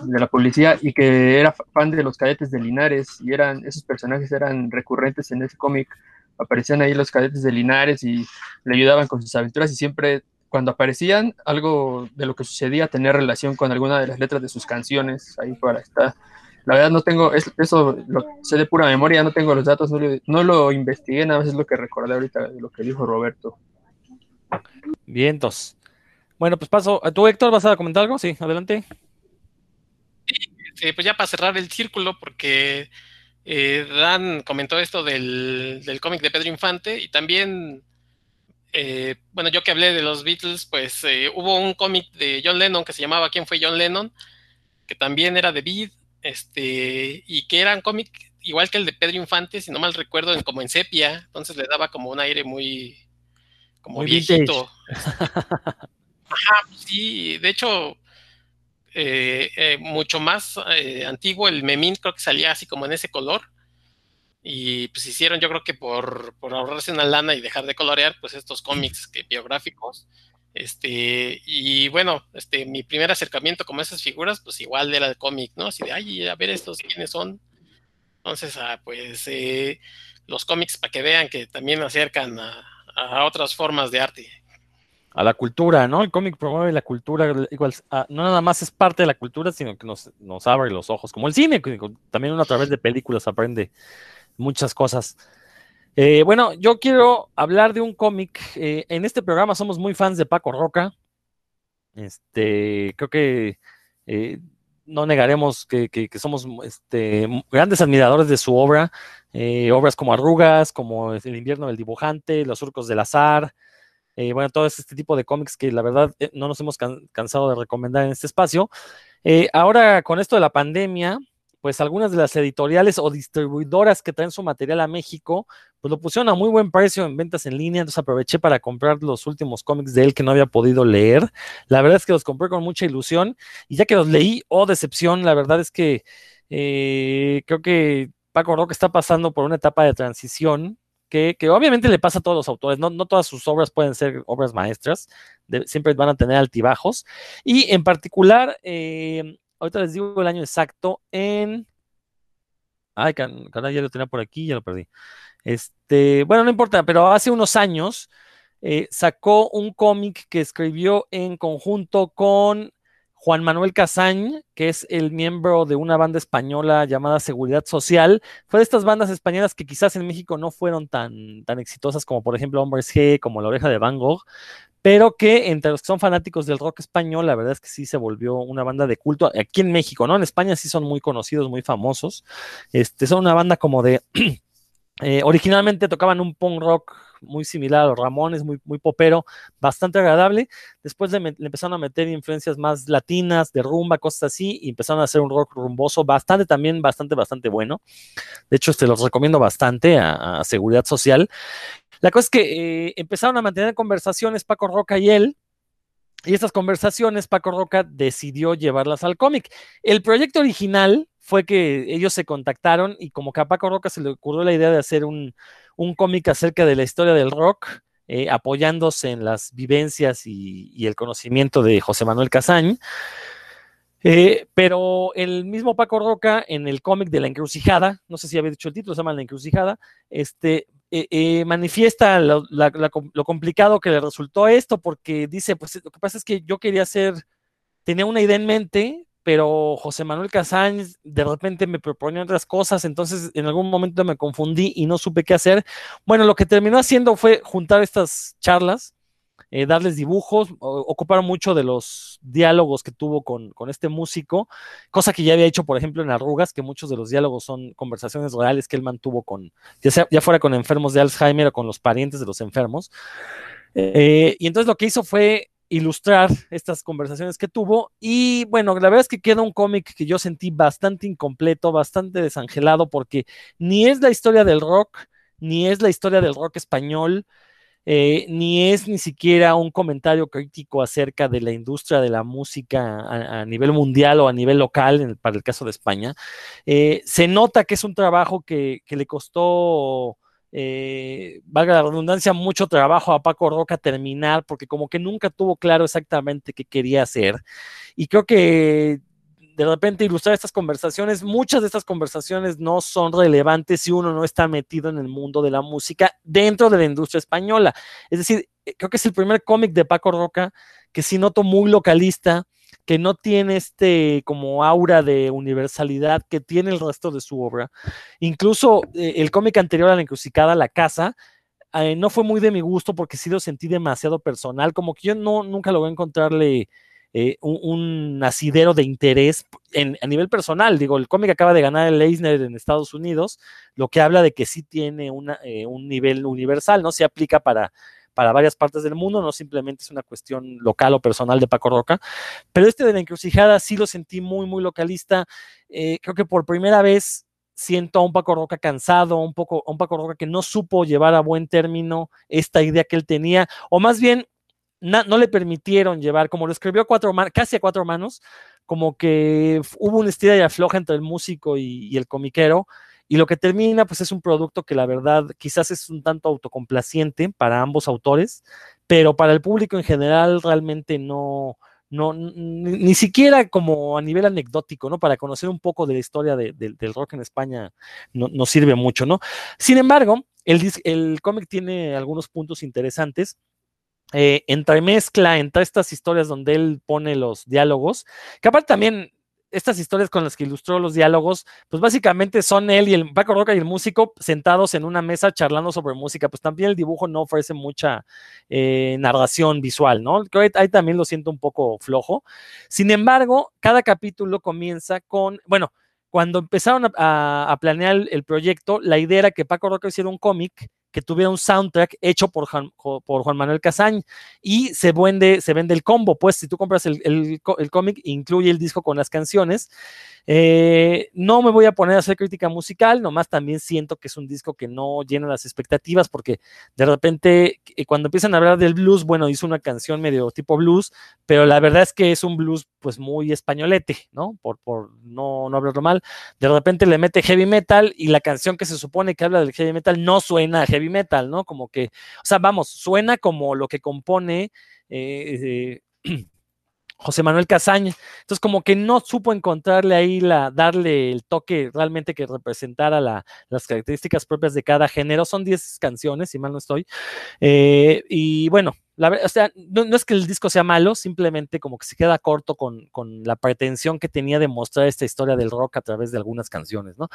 de la policía y que era fan de los cadetes de Linares. Y eran esos personajes eran recurrentes en ese cómic. Aparecían ahí los cadetes de Linares y le ayudaban con sus aventuras y siempre cuando aparecían algo de lo que sucedía tenía relación con alguna de las letras de sus canciones ahí fuera está la verdad no tengo eso lo sé de pura memoria no tengo los datos no lo, no lo investigué nada más es lo que recordé ahorita de lo que dijo Roberto Vientos. Bueno, pues paso. ¿Tú, Héctor, vas a comentar algo? Sí, adelante. Sí, pues ya para cerrar el círculo, porque eh, Dan comentó esto del, del cómic de Pedro Infante y también, eh, bueno, yo que hablé de los Beatles, pues eh, hubo un cómic de John Lennon que se llamaba ¿Quién fue John Lennon? que también era de Beat, este, y que era un cómic igual que el de Pedro Infante, si no mal recuerdo, como en sepia, entonces le daba como un aire muy, como Muy viejito. <laughs> Ajá, sí, de hecho, eh, eh, mucho más eh, antiguo, el Memín creo que salía así como en ese color. Y pues hicieron, yo creo que por, por ahorrarse una lana y dejar de colorear, pues estos cómics biográficos. Este, y bueno, este, mi primer acercamiento con esas figuras, pues igual era el cómic, ¿no? Así de, ay, a ver estos quiénes son. Entonces, ah, pues eh, los cómics para que vean que también acercan a, otras formas de arte. A la cultura, ¿no? El cómic promueve la cultura, igual, a, no nada más es parte de la cultura, sino que nos, nos abre los ojos, como el cine, también uno a través de películas aprende muchas cosas. Eh, bueno, yo quiero hablar de un cómic. Eh, en este programa somos muy fans de Paco Roca. Este, creo que eh, no negaremos que, que, somos este, grandes admiradores de su obra. Obras como Arrugas, como El invierno del dibujante, Los surcos del azar, bueno, todo este tipo de cómics que la verdad no nos hemos can cansado de recomendar en este espacio. Ahora, con esto de la pandemia, pues algunas de las editoriales o distribuidoras que traen su material a México, pues lo pusieron a muy buen precio en ventas en línea, entonces aproveché para comprar los últimos cómics de él que no había podido leer. La verdad es que los compré con mucha ilusión y ya que los leí, oh decepción, la verdad es que eh, creo que Paco Roca está pasando por una etapa de transición que, que, obviamente le pasa a todos los autores, no, no todas sus obras pueden ser obras maestras, siempre van a tener altibajos, y en particular, eh, ahorita les digo el año exacto, en... Ay, caray, ya lo tenía por aquí, ya lo perdí. Este, bueno, no importa, pero hace unos años eh, sacó un cómic que escribió en conjunto con Juan Manuel Casañ, que es el miembro de una banda española llamada Seguridad Social, fue de estas bandas españolas que quizás en México no fueron tan, tan exitosas como por ejemplo Hombres G, como La Oreja de Van Gogh, pero que entre los que son fanáticos del rock español, la verdad es que sí se volvió una banda de culto aquí en México, ¿no? En España sí son muy conocidos, muy famosos. Este, son una banda como de... <clears throat> eh, originalmente tocaban un punk rock muy similar a los Ramones, muy, muy popero, bastante agradable. Después le, le, empezaron a meter influencias más latinas, de rumba, cosas así, y empezaron a hacer un rock rumboso, bastante también, bastante, bastante bueno. De hecho, este los recomiendo bastante a, a Seguridad Social. La cosa es que eh, empezaron a mantener conversaciones Paco Roca y él, y estas conversaciones Paco Roca decidió llevarlas al cómic. El proyecto original fue que ellos se contactaron y como que a Paco Roca se le ocurrió la idea de hacer un, cómic acerca de la historia del rock, eh, apoyándose en las vivencias y, y, el conocimiento de José Manuel Casañ. Eh, pero el mismo Paco Roca en el cómic de La Encrucijada, no sé si había dicho el título, se llama La Encrucijada, este, eh, eh, manifiesta lo, complicado que le resultó esto, porque dice, pues lo que pasa es que yo quería hacer, tenía una idea en mente, pero José Manuel Casañ de repente me proponía otras cosas, entonces en algún momento me confundí y no supe qué hacer. Bueno, lo que terminó haciendo fue juntar estas charlas, eh, darles dibujos, ocuparon mucho de los diálogos que tuvo con, con, este músico, cosa que ya había hecho, por ejemplo, en Arrugas, que muchos de los diálogos son conversaciones reales que él mantuvo con, ya, sea, ya fuera con enfermos de Alzheimer o con los parientes de los enfermos. Eh, y entonces lo que hizo fue ilustrar estas conversaciones que tuvo. Y bueno, la verdad es que queda un cómic que yo sentí bastante incompleto, bastante desangelado, porque ni es la historia del rock, ni es la historia del rock español, eh, ni es ni siquiera un comentario crítico acerca de la industria de la música a, nivel mundial o a nivel local, para el caso de España. Eh, se nota que es un trabajo que, le costó eh, valga la redundancia, mucho trabajo a Paco Roca terminar, porque como que nunca tuvo claro exactamente qué quería hacer. Y creo que de repente ilustrar estas conversaciones, muchas de estas conversaciones no son relevantes si uno no está metido en el mundo de la música dentro de la industria española. Es decir, eh, creo que es el primer cómic de Paco Roca que sí noto muy localista, que no tiene este como aura de universalidad que tiene el resto de su obra. Incluso eh, el cómic anterior a la encrucijada, La Casa, eh, no fue muy de mi gusto porque sí lo sentí demasiado personal, como que yo no, nunca logré encontrarle eh, un, asidero de interés a nivel personal. Digo, el cómic acaba de ganar el Eisner en Estados Unidos, lo que habla de que sí tiene un nivel universal, ¿no? Se aplica para para varias partes del mundo, no simplemente es una cuestión local o personal de Paco Roca, pero este de la encrucijada sí lo sentí muy, muy localista. Eh, creo que por primera vez siento a un Paco Roca cansado, un poco, a un Paco Roca que no supo llevar a buen término esta idea que él tenía, o más bien no le permitieron llevar, como lo escribió cuatro casi a cuatro manos, como que hubo una estira y afloja entre el músico y el comiquero, y lo que termina, pues es un producto que la verdad quizás es un tanto autocomplaciente para ambos autores, pero para el público en general realmente no, no, ni, siquiera como a nivel anecdótico, ¿no? Para conocer un poco de la historia del rock en España nos no sirve mucho, ¿no? Sin embargo, el, el cómic tiene algunos puntos interesantes. Eh, entremezcla entre estas historias donde él pone los diálogos, que aparte también estas historias con las que ilustró los diálogos, pues básicamente son él y el Paco Roca y el músico sentados en una mesa charlando sobre música, pues también el dibujo no ofrece mucha eh, narración visual, ¿no? Creo que ahí también lo siento un poco flojo. Sin embargo, cada capítulo comienza con, bueno, cuando empezaron a, planear el, proyecto, la idea era que Paco Roca hiciera un cómic que tuviera un soundtrack hecho por Juan, por Juan Manuel Casañ y se vende, se vende el combo, pues si tú compras el, el, el cómic, incluye el disco con las canciones eh, no me voy a poner a hacer crítica musical, nomás también siento que es un disco que no llena las expectativas porque de repente eh, cuando empiezan a hablar del blues, bueno, hizo una canción medio tipo blues, pero la verdad es que es un blues pues muy españolete, ¿no? Por, por no, no hablarlo mal. De repente le mete heavy metal y la canción que se supone que habla del heavy metal no suena a heavy metal, ¿no? Como que, o sea, vamos, suena como lo que compone... Eh, <clears throat> José Manuel Casaña. Entonces, como que no supo encontrarle ahí la, darle el toque realmente que representara las características propias de cada género. Son 10 canciones, si mal no estoy. Eh, y bueno, la, o sea, no, es que el disco sea malo, simplemente como que se queda corto con, la pretensión que tenía de mostrar esta historia del rock a través de algunas canciones, ¿no?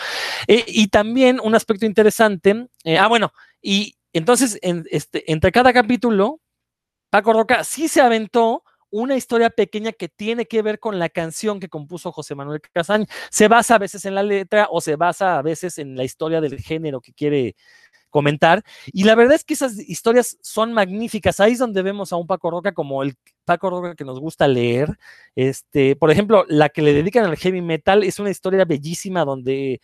Eh, y también un aspecto interesante, eh, ah, bueno, y entonces este, entre cada capítulo, Paco Roca sí se aventó una historia pequeña que tiene que ver con la canción que compuso José Manuel Casañ. Se basa a veces en la letra o se basa a veces en la historia del género que quiere comentar. Y la verdad es que esas historias son magníficas. Ahí es donde vemos a un Paco Roca como el Paco Roca que nos gusta leer. Este, por ejemplo, la que le dedican al heavy metal es una historia bellísima donde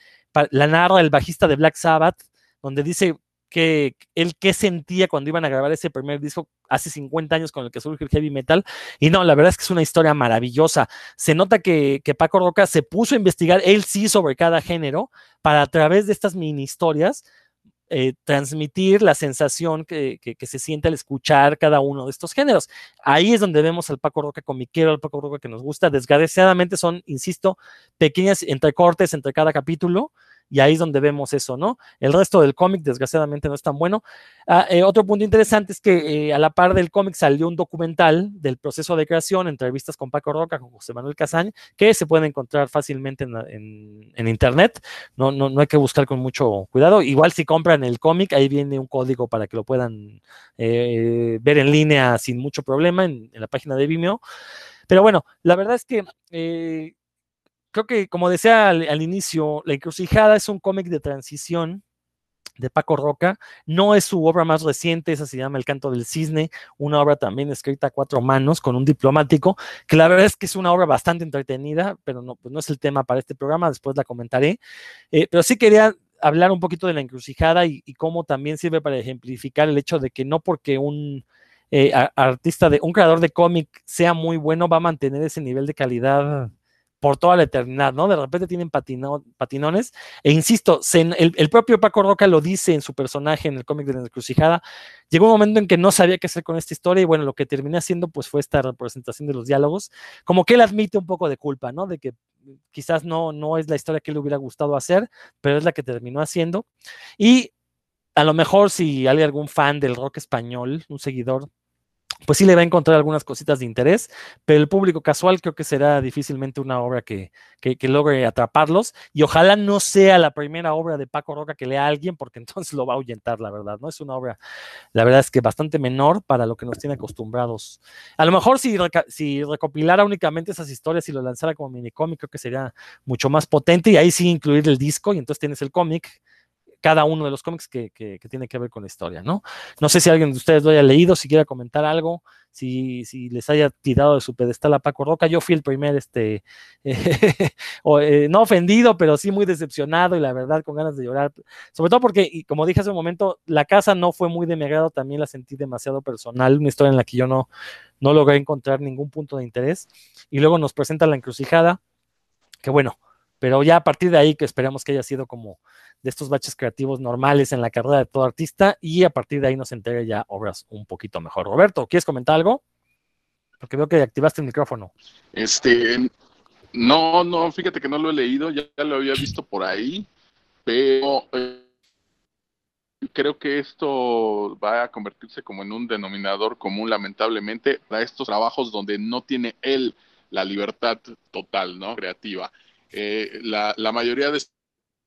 la narra el bajista de Black Sabbath, donde dice que él qué sentía cuando iban a grabar ese primer disco hace 50 años con el que surge el heavy metal. Y no, la verdad es que es una historia maravillosa. Se nota que, Paco Roca se puso a investigar él sí sobre cada género para a través de estas mini historias eh, transmitir la sensación que, se siente al escuchar cada uno de estos géneros. Ahí es donde vemos al Paco Roca comiquero, al Paco Roca que nos gusta. Desgraciadamente son, insisto, pequeñas entrecortes entre cada capítulo y ahí es donde vemos eso, ¿no? El resto del cómic, desgraciadamente, no es tan bueno. Ah, eh, otro punto interesante es que eh, a la par del cómic salió un documental del proceso de creación, entrevistas con Paco Roca, con José Manuel Casañ, que se puede encontrar fácilmente en, internet. No, no, no, hay que buscar con mucho cuidado. Igual si compran el cómic, ahí viene un código para que lo puedan eh, ver en línea sin mucho problema en, la página de Vimeo. Pero bueno, la verdad es que creo que, como decía al, inicio, La Encrucijada es un cómic de transición de Paco Roca. No es su obra más reciente, esa se llama El Canto del Cisne, una obra también escrita a cuatro manos con un diplomático, que la verdad es que es una obra bastante entretenida, pero no, pues no es el tema para este programa, después la comentaré. Eh, pero sí quería hablar un poquito de la encrucijada y, cómo también sirve para ejemplificar el hecho de que no porque un eh, artista, de un creador de cómic sea muy bueno, va a mantener ese nivel de calidad por toda la eternidad, ¿no? De repente tienen patinones. E insisto, el, propio Paco Roca lo dice en su personaje en el cómic de la encrucijada. Llegó un momento en que no sabía qué hacer con esta historia y bueno, lo que terminé haciendo pues fue esta representación de los diálogos. Como que él admite un poco de culpa, ¿no? De que quizás no, no es la historia que le hubiera gustado hacer, pero es la que terminó haciendo. Y a lo mejor si hay algún fan del rock español, un seguidor pues sí le va a encontrar algunas cositas de interés, pero el público casual creo que será difícilmente una obra que, logre atraparlos y ojalá no sea la primera obra de Paco Roca que lea alguien porque <laughs> entonces lo va a ahuyentar, la verdad, ¿no? Es una obra, la verdad es que bastante menor para lo que nos tiene acostumbrados. A lo mejor si, si recopilara únicamente esas historias y lo lanzara como minicómic, creo que sería mucho más potente y ahí sí incluir el disco y entonces tienes el cómic cada uno de los cómics que, que, tiene que ver con la historia, ¿no? No sé si alguien de ustedes lo haya leído, si quiera comentar algo, si, si les haya tirado de su pedestal a Paco Roca. Yo fui el primer, este, <laughs> eh, no ofendido, pero sí muy decepcionado y la verdad con ganas de llorar. Sobre todo porque, como dije hace un momento, la casa no fue muy de mi agrado, también la sentí demasiado personal, una historia en la que yo no, no logré encontrar ningún punto de interés. Y luego nos presenta la encrucijada, que bueno, pero ya a partir de ahí que esperamos que haya sido como de estos baches creativos normales en la carrera de todo artista y a partir de ahí nos entregue ya obras un poquito mejor. Roberto, ¿quieres comentar algo? Porque veo que activaste el micrófono. Este, no, no, fíjate que no lo he leído, ya, lo había visto por ahí, pero eh, creo que esto va a convertirse como en un denominador común, lamentablemente, para estos trabajos donde no tiene él la libertad total, ¿no? Creativa. Eh, la, la, mayoría de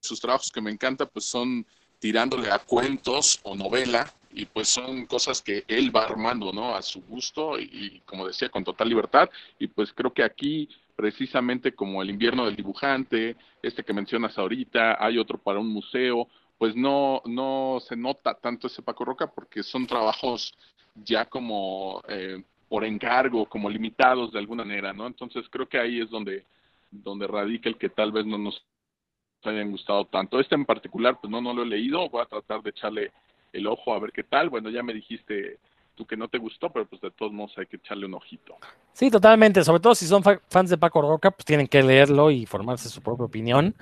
sus trabajos que me encanta pues son tirándole a cuentos o novela y pues son cosas que él va armando, ¿no? A su gusto y, como decía, con total libertad. Y pues creo que aquí, precisamente como el invierno del dibujante, este que mencionas ahorita, hay otro para un museo, pues no, no se nota tanto ese Paco Roca porque son trabajos ya como eh, por encargo, como limitados de alguna manera, ¿no? Entonces creo que ahí es donde donde radica el que tal vez no nos hayan gustado tanto. Este en particular, pues no, no lo he leído, voy a tratar de echarle el ojo a ver qué tal. Bueno, ya me dijiste tú que no te gustó, pero pues de todos modos hay que echarle un ojito. Sí, totalmente, sobre todo si son fans de Paco Roca, pues tienen que leerlo y formarse su propia opinión.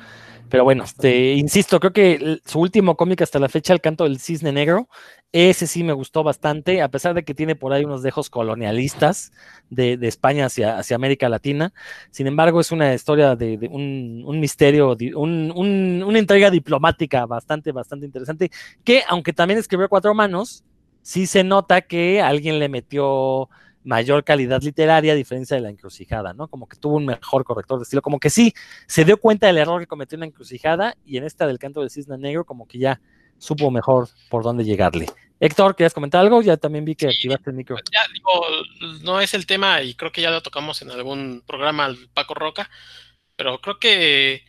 Pero bueno, este, insisto, creo que su último cómic hasta la fecha, El canto del cisne negro, ese sí me gustó bastante, a pesar de que tiene por ahí unos dejos colonialistas de, España hacia, hacia, América Latina. Sin embargo, es una historia de, un, misterio, una entrega diplomática bastante, bastante interesante, que aunque también escribió cuatro manos, sí se nota que alguien le metió mayor calidad literaria a diferencia de la encrucijada, ¿no? Como que tuvo un mejor corrector de estilo, como que sí, se dio cuenta del error que cometió en la encrucijada y en esta del canto del cisne negro como que ya supo mejor por dónde llegarle. Héctor, ¿quieres comentar algo? Ya también vi que activaste el micro. Ya, digo, no es el tema y creo que ya lo tocamos en algún programa al Paco Roca, pero creo que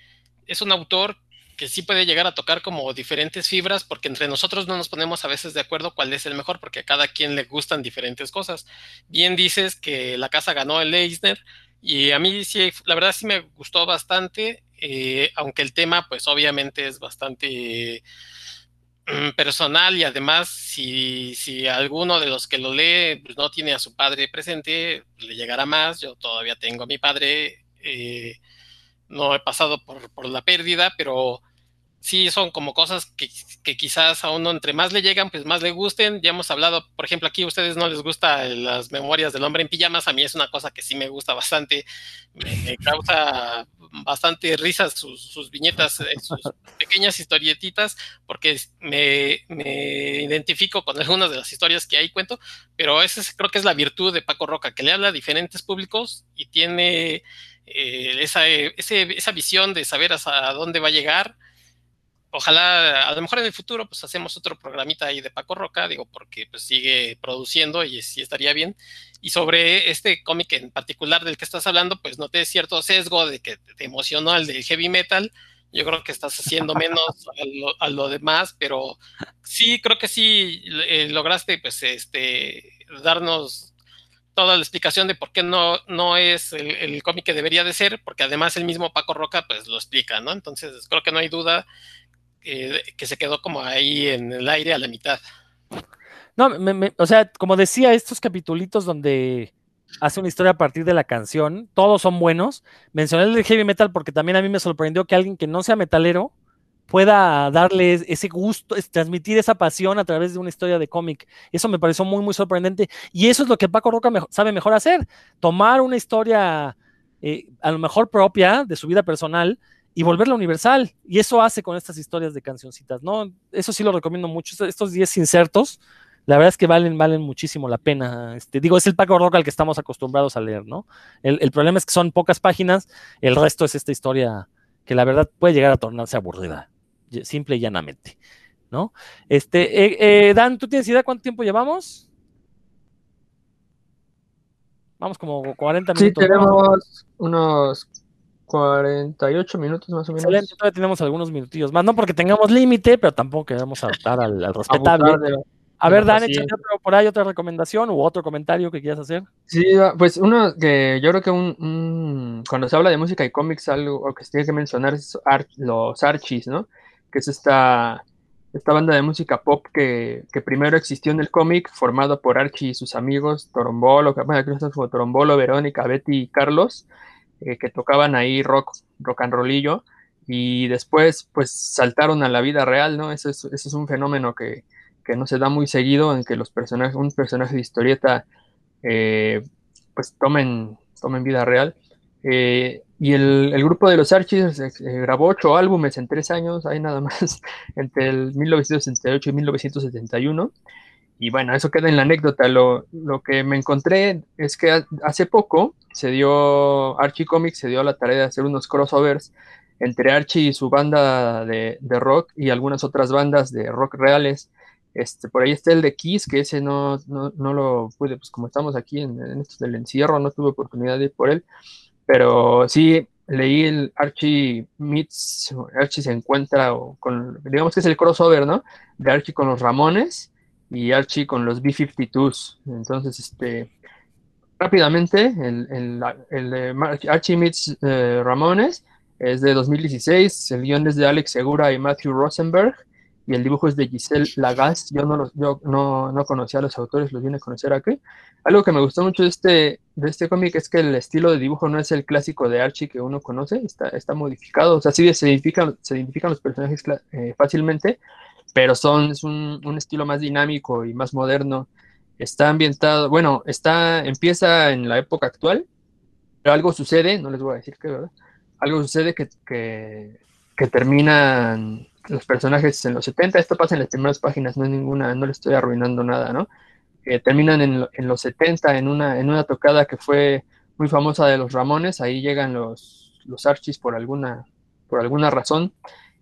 es un autor que sí puede llegar a tocar como diferentes fibras, porque entre nosotros no nos ponemos a veces de acuerdo cuál es el mejor, porque a cada quien le gustan diferentes cosas. Bien dices que la casa ganó el Eisner, y a mí sí, la verdad sí me gustó bastante, eh, aunque el tema pues obviamente es bastante mm, personal y además si, si alguno de los que lo lee pues, no tiene a su padre presente, le llegará más, yo todavía tengo a mi padre. Eh, no he pasado por, la pérdida, pero sí son como cosas que, que, quizás a uno entre más le llegan, pues más le gusten. Ya hemos hablado, por ejemplo, aquí a ustedes no les gusta las memorias del hombre en pijamas, a mí es una cosa que sí me gusta bastante, me, causa bastante risas sus, viñetas, eh, sus pequeñas historietitas, porque me, me, identifico con algunas de las historias que ahí cuento, pero esa creo que es la virtud de Paco Roca, que le habla a diferentes públicos y tiene eh, esa, esa visión de saber hasta dónde va a llegar ojalá, a lo mejor en el futuro, pues hacemos otro programita ahí de Paco Roca, digo, porque pues sigue produciendo y sí estaría bien. Y sobre este cómic en particular del que estás hablando, pues noté cierto sesgo de que te emocionó el del heavy metal. Yo creo que estás haciendo menos <laughs> a lo, demás, pero sí, creo que sí eh, lograste, pues, este, darnos toda la explicación de por qué no, no es el, el cómic que debería de ser, porque además el mismo Paco Roca, pues, lo explica, ¿no? Entonces, creo que no hay duda que se quedó como ahí en el aire a la mitad. No, o sea, como decía, estos capitulitos donde hace una historia a partir de la canción, todos son buenos. Mencioné el heavy metal porque también a mí me sorprendió que alguien que no sea metalero pueda darle ese gusto, transmitir esa pasión a través de una historia de cómic. Eso me pareció muy, muy sorprendente. Y eso es lo que Paco Roca sabe mejor hacer, tomar una historia eh, a lo mejor propia de su vida personal y volverla universal. Y eso hace con estas historias de cancioncitas, ¿no? Eso sí lo recomiendo mucho. Estos 10 insertos, la verdad es que valen, valen muchísimo la pena. Este, digo, es el Paco Roca al que estamos acostumbrados a leer, ¿no? El, problema es que son pocas páginas, el resto es esta historia que la verdad puede llegar a tornarse aburrida, simple y llanamente, ¿no? Este, eh, eh, Dan, ¿tú tienes idea cuánto tiempo llevamos? Vamos como 40 minutos. Sí, tenemos unos 48 minutos más o menos. Excelente, todavía tenemos algunos minutillos más, no porque tengamos límite, pero tampoco queremos adaptar al, al respetable. a ver, Dani, por ahí otra recomendación u otro comentario que quieras hacer. Sí, pues uno que yo creo que un, cuando se habla de música y cómics, algo que se tiene que mencionar es los Archies, ¿no? Que es esta, esta banda de música pop que, primero existió en el cómic, formado por Archie y sus amigos, Torombolo, bueno, Torombolo, Verónica, Betty y Carlos eh, que tocaban ahí rock, rock and rollillo, y después pues saltaron a la vida real, ¿no? Ese es, es un fenómeno que, que, no se da muy seguido, en que los personajes, un personaje de historieta eh, pues tomen, tomen vida real. Eh, y el, el, grupo de los Archies grabó ocho álbumes en tres años, hay nada más, <laughs> entre el 1968 y 1971. Y bueno, eso queda en la anécdota. Lo, que me encontré es que hace poco se dio, Archie Comics se dio a la tarea de hacer unos crossovers entre Archie y su banda de, rock y algunas otras bandas de rock reales. Este, por ahí está el de Kiss, que ese no, no, lo pude, pues como estamos aquí en, en esto del encierro, no tuve oportunidad de ir por él. Pero sí, leí el Archie Meets, Archie se encuentra con, digamos que es el crossover, ¿no? De Archie con los Ramones y Archie con los B-52s. Entonces, este, rápidamente, el, el, Archie meets eh, Ramones es de 2016, el guion es de Alex Segura y Matthew Rosenberg, y el dibujo es de Giselle Lagas. Yo no, los, yo no, no conocía a los autores, los vine a conocer aquí. Algo que me gustó mucho de este, de este cómic es que el estilo de dibujo no es el clásico de Archie que uno conoce, está, está modificado, o sea, sí se identifican, se identifican los personajes eh, fácilmente, pero son, es un, estilo más dinámico y más moderno. Está ambientado, bueno, está, empieza en la época actual, pero algo sucede, no les voy a decir qué, ¿verdad? Algo sucede que, que, terminan los personajes en los 70, esto pasa en las primeras páginas, no es ninguna, no le estoy arruinando nada, ¿no? terminan en, en, los 70 en una, en una tocada que fue muy famosa de los Ramones, ahí llegan los, los Archies por alguna, por alguna razón,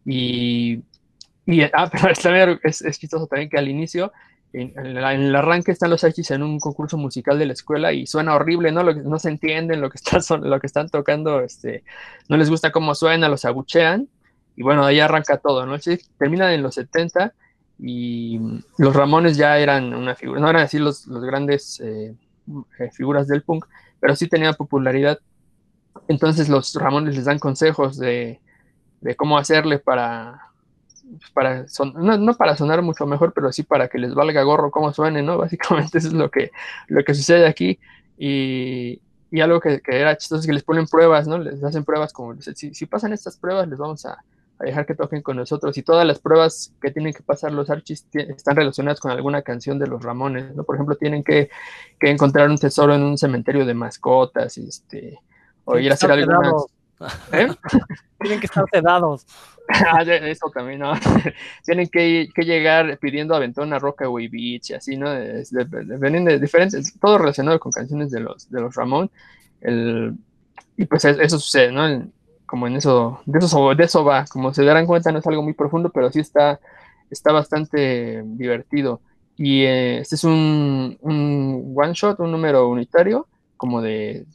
y y, <laughs> ah, pero es, es, chistoso también que al inicio, en, el arranque están los Archies en un concurso musical de la escuela y suena horrible, ¿no? Lo, no se entienden lo que, están, <laughs> lo que están tocando, este, no les gusta cómo suena, los abuchean y bueno, ahí arranca todo, ¿no? terminan en los 70 y los Ramones ya eran una figura, no eran así los, los grandes eh, eh, figuras del punk, pero sí tenían popularidad. Entonces los Ramones les dan consejos de, de cómo hacerle para, para no, para sonar mucho mejor, pero sí para que les valga gorro cómo suene, ¿no? <laughs> Básicamente eso es lo que, lo que sucede aquí. Y, algo que, era chistoso es que les ponen pruebas, ¿no? Les hacen pruebas como, si, si pasan estas pruebas, les vamos a, a dejar que toquen con nosotros. Y todas las pruebas que tienen que pasar los archis están relacionadas con alguna canción de los Ramones, ¿no? Por ejemplo, tienen que, que encontrar un tesoro en un cementerio de mascotas, este, o ir a hacer algunas... ¿Eh? <laughs> Tienen que estar sedados. <laughs> Ah, eso también, ¿no? <laughs> Tienen que, que, llegar pidiendo aventón a Rockaway Beach y así, ¿no? Vienen de, diferentes, todo relacionado con canciones de los, de los Ramón. El, y pues eso sucede, ¿no? Como en eso, de eso, de eso va. Como se darán cuenta, no es algo muy profundo, pero sí está, está bastante divertido. Y eh, este es un, one shot, un número unitario, como de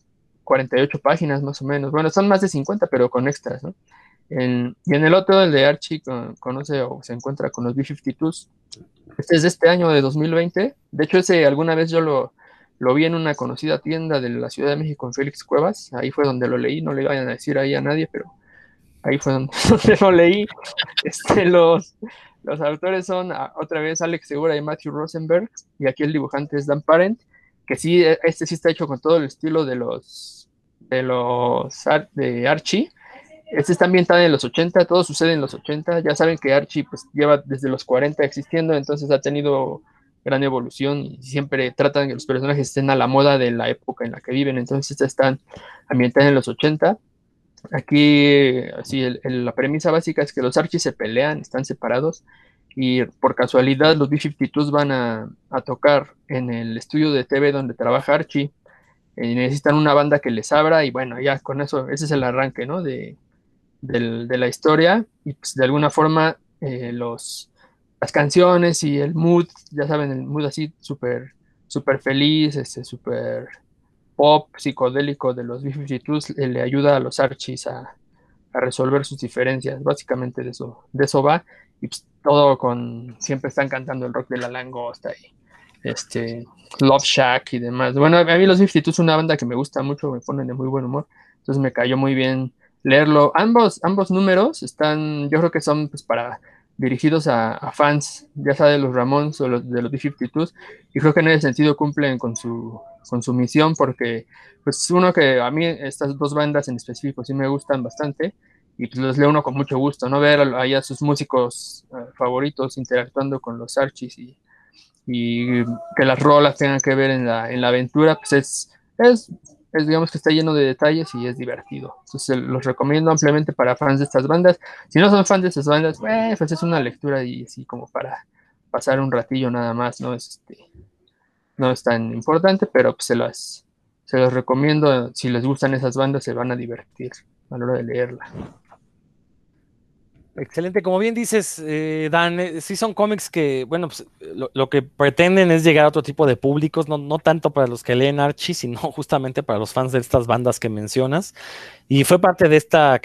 48 páginas más o menos. Bueno, son más de 50, pero con extras, ¿no? y en el otro, el de Archie, conoce o se encuentra con los B-52s. Este es de este año de 2020. De hecho, ese alguna vez yo lo, lo vi en una conocida tienda de la Ciudad de México en Félix Cuevas. Ahí fue donde lo leí. No le vayan a decir ahí a nadie, pero ahí fue <laughs> donde, lo leí. Este, los, los autores son ah, otra vez Alex Segura y Matthew Rosenberg. Y aquí el dibujante es Dan Parent. Que sí, e, este sí está hecho con todo el estilo de los de los de Archie. Este está ambientado en los 80, todo sucede en los 80. Ya saben que Archie pues, lleva desde los 40 existiendo, entonces ha tenido gran evolución y siempre tratan que los personajes estén a la moda de la época en la que viven. Entonces, están ambientadas en los 80. Aquí, así, la premisa básica es que los Archies se pelean, están separados y por casualidad los B-52s van a, tocar en el estudio de TV donde trabaja Archie. Y necesitan una banda que les abra y bueno, ya con eso, ese es el arranque, ¿no? De, de la historia y pues de alguna forma eh, los las canciones y el mood, ya saben, el mood así súper super feliz, este, súper pop, psicodélico de los B-52s, le ayuda a los Archies a, resolver sus diferencias. Básicamente de eso, de eso va. Y pues, todo con, siempre están cantando el rock de la langosta y este, Love Shack y demás. Bueno, a mí los B-52s es una banda que me gusta mucho, me ponen de muy buen humor. Entonces me cayó muy bien leerlo. Ambos, ambos números están, yo creo que son pues para dirigidos a, fans, ya sea de los Ramones o los, de los B-52s, y creo que en ese sentido cumplen con su, con su misión, porque pues uno que a mí estas dos bandas en específico sí me gustan bastante, y pues los leo uno con mucho gusto, ¿no? Ver ahí a sus músicos eh, favoritos interactuando con los Archies y, y, que las rolas tengan que ver en la, en la aventura, pues es, es digamos que está lleno de detalles y es divertido. Entonces los recomiendo ampliamente para fans de estas bandas. Si no son fans de estas bandas, pues es una lectura y así como para pasar un ratillo nada más, no es este, no es tan importante, pero pues se las se los recomiendo. Si les gustan esas bandas, se van a divertir a la hora de leerla. Excelente, como bien dices, eh, Dan, eh, sí son cómics que, bueno, pues, lo, que pretenden es llegar a otro tipo de públicos, no, no tanto para los que leen Archie, sino <laughs> justamente para los fans de estas bandas que mencionas. Y fue parte de esta,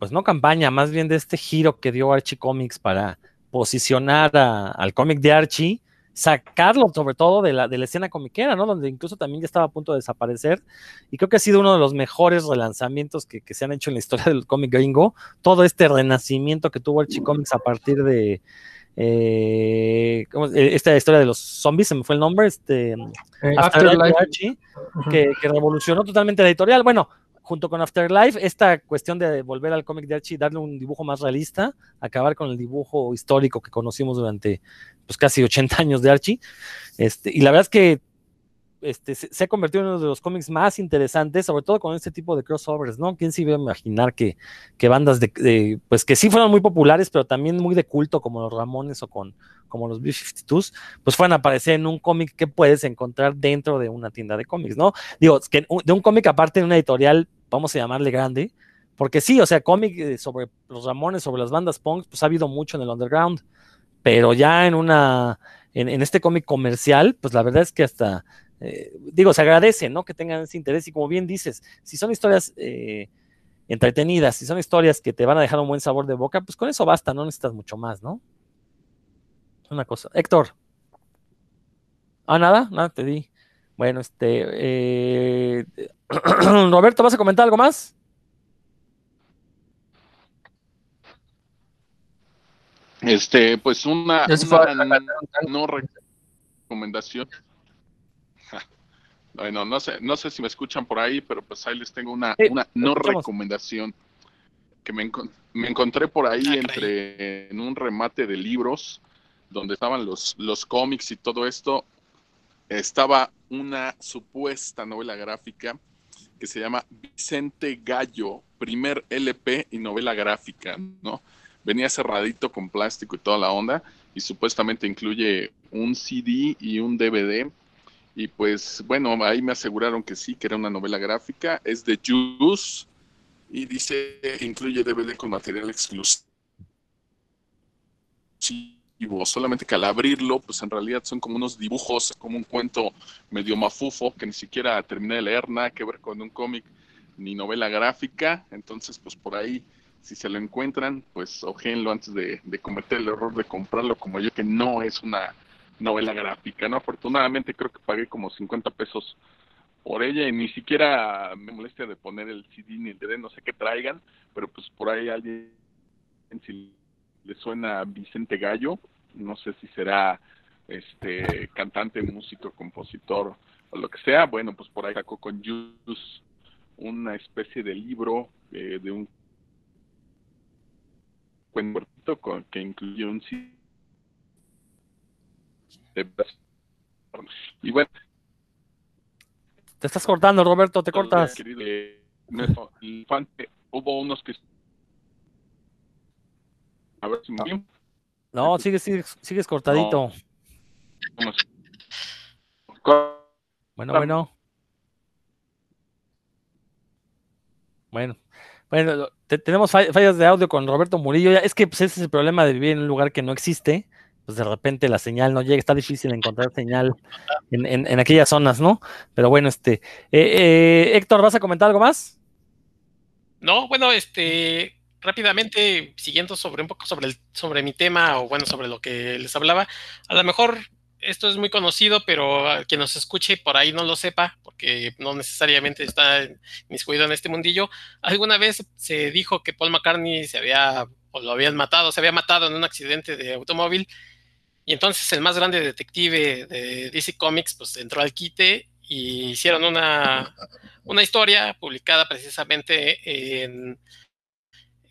pues no campaña, más bien de este giro que dio Archie Comics para posicionar al cómic de Archie sacarlo sobre todo de la, de la escena comiquera, ¿no? Donde incluso también ya estaba a punto de desaparecer. Y creo que ha sido uno de los mejores relanzamientos que, se han hecho en la historia del cómic gringo. Todo este renacimiento que tuvo Archie Comics a partir de eh, esta historia de los zombies, se me fue el nombre, este eh, Afterlife, Archie, que, que, revolucionó totalmente la editorial. Bueno, junto con Afterlife, esta cuestión de volver al cómic de Archie, darle un dibujo más realista, acabar con el dibujo histórico que conocimos durante pues, casi 80 años de Archie. Este, y la verdad es que este, se, ha convertido en uno de los cómics más interesantes, sobre todo con este tipo de crossovers, ¿no? ¿Quién se iba a imaginar que, que bandas de, pues que sí fueron muy populares, pero también muy de culto, como los Ramones o con, como los B-52s, pues fueran a aparecer en un cómic que puedes encontrar dentro de una tienda de cómics, ¿no? Digo, que de un cómic aparte de una editorial, vamos a llamarle grande, porque sí, o sea, cómic eh, sobre los Ramones, sobre las bandas punk, pues ha habido mucho en el underground, pero ya en una, en, este cómic comercial, pues la verdad es que hasta eh, digo, se agradece, ¿no? Que tengan ese interés y como bien dices, si son historias eh, entretenidas, si son historias que te van a dejar un buen sabor de boca, pues con eso basta, no necesitas mucho más, ¿no? Una cosa. Héctor. Ah, nada, nada, te di. Bueno, este. Eh, <clears throat> Roberto, ¿vas a comentar algo más? Este, pues una, una no recomendación <laughs> bueno, no sé, no sé si me escuchan por ahí, pero pues ahí les tengo una, una no recomendación que me, me encontré por ahí Ah, entre en un remate de libros donde estaban los, los cómics y todo esto, estaba una supuesta novela gráfica que se llama Vicente Gallo, primer LP y novela gráfica, ¿no? Venía cerradito con plástico y toda la onda y supuestamente incluye un CD y un DVD. Y pues bueno, ahí me aseguraron que sí, que era una novela gráfica. Es de Juice y dice incluye DVD con material exclusivo. Solamente que al abrirlo, pues en realidad son como unos dibujos, como un cuento medio mafufo que ni siquiera terminé de leer, nada que ver con un cómic ni novela gráfica. Entonces, pues por ahí, si se lo encuentran, pues ojéenlo antes de, cometer el error de comprarlo, como yo, que no es una novela gráfica, ¿no? Afortunadamente creo que pagué como 50 pesos por ella y ni siquiera me molestia de poner el CD ni el DVD, no sé qué traigan, pero pues por ahí alguien, si le suena Vicente Gallo, no sé si será este cantante, músico, compositor o lo que sea, bueno, pues por ahí sacó con Juice una especie de libro eh, de un cuento con, que incluye un y bueno. Te estás cortando, Roberto, te cortas. querido, eh, nuestro infante, hubo unos que a ver si me bien, No, sigues, sigues, sigues cortadito. Bueno, bueno. Bueno, bueno, te- tenemos fall- fallas de audio con Roberto Murillo. Ya- Es que pues, ese es el problema de vivir en un lugar que no existe. Pues de repente la señal no llega, está difícil encontrar señal en, en- en aquellas zonas, ¿no? Pero bueno, este. eh, eh, Héctor, ¿vas a comentar algo más? No, bueno, este, rápidamente, siguiendo sobre un poco sobre sobre mi tema, o bueno, sobre lo que les hablaba, a lo mejor esto es muy conocido, pero a quien nos escuche por ahí no lo sepa, porque no necesariamente está miscuido en este mundillo. Alguna vez se dijo que Paul McCartney se había, o lo habían matado, se había matado en un accidente de automóvil, y entonces el más grande detective de DC Comics, pues entró al quite y hicieron una, una historia publicada precisamente en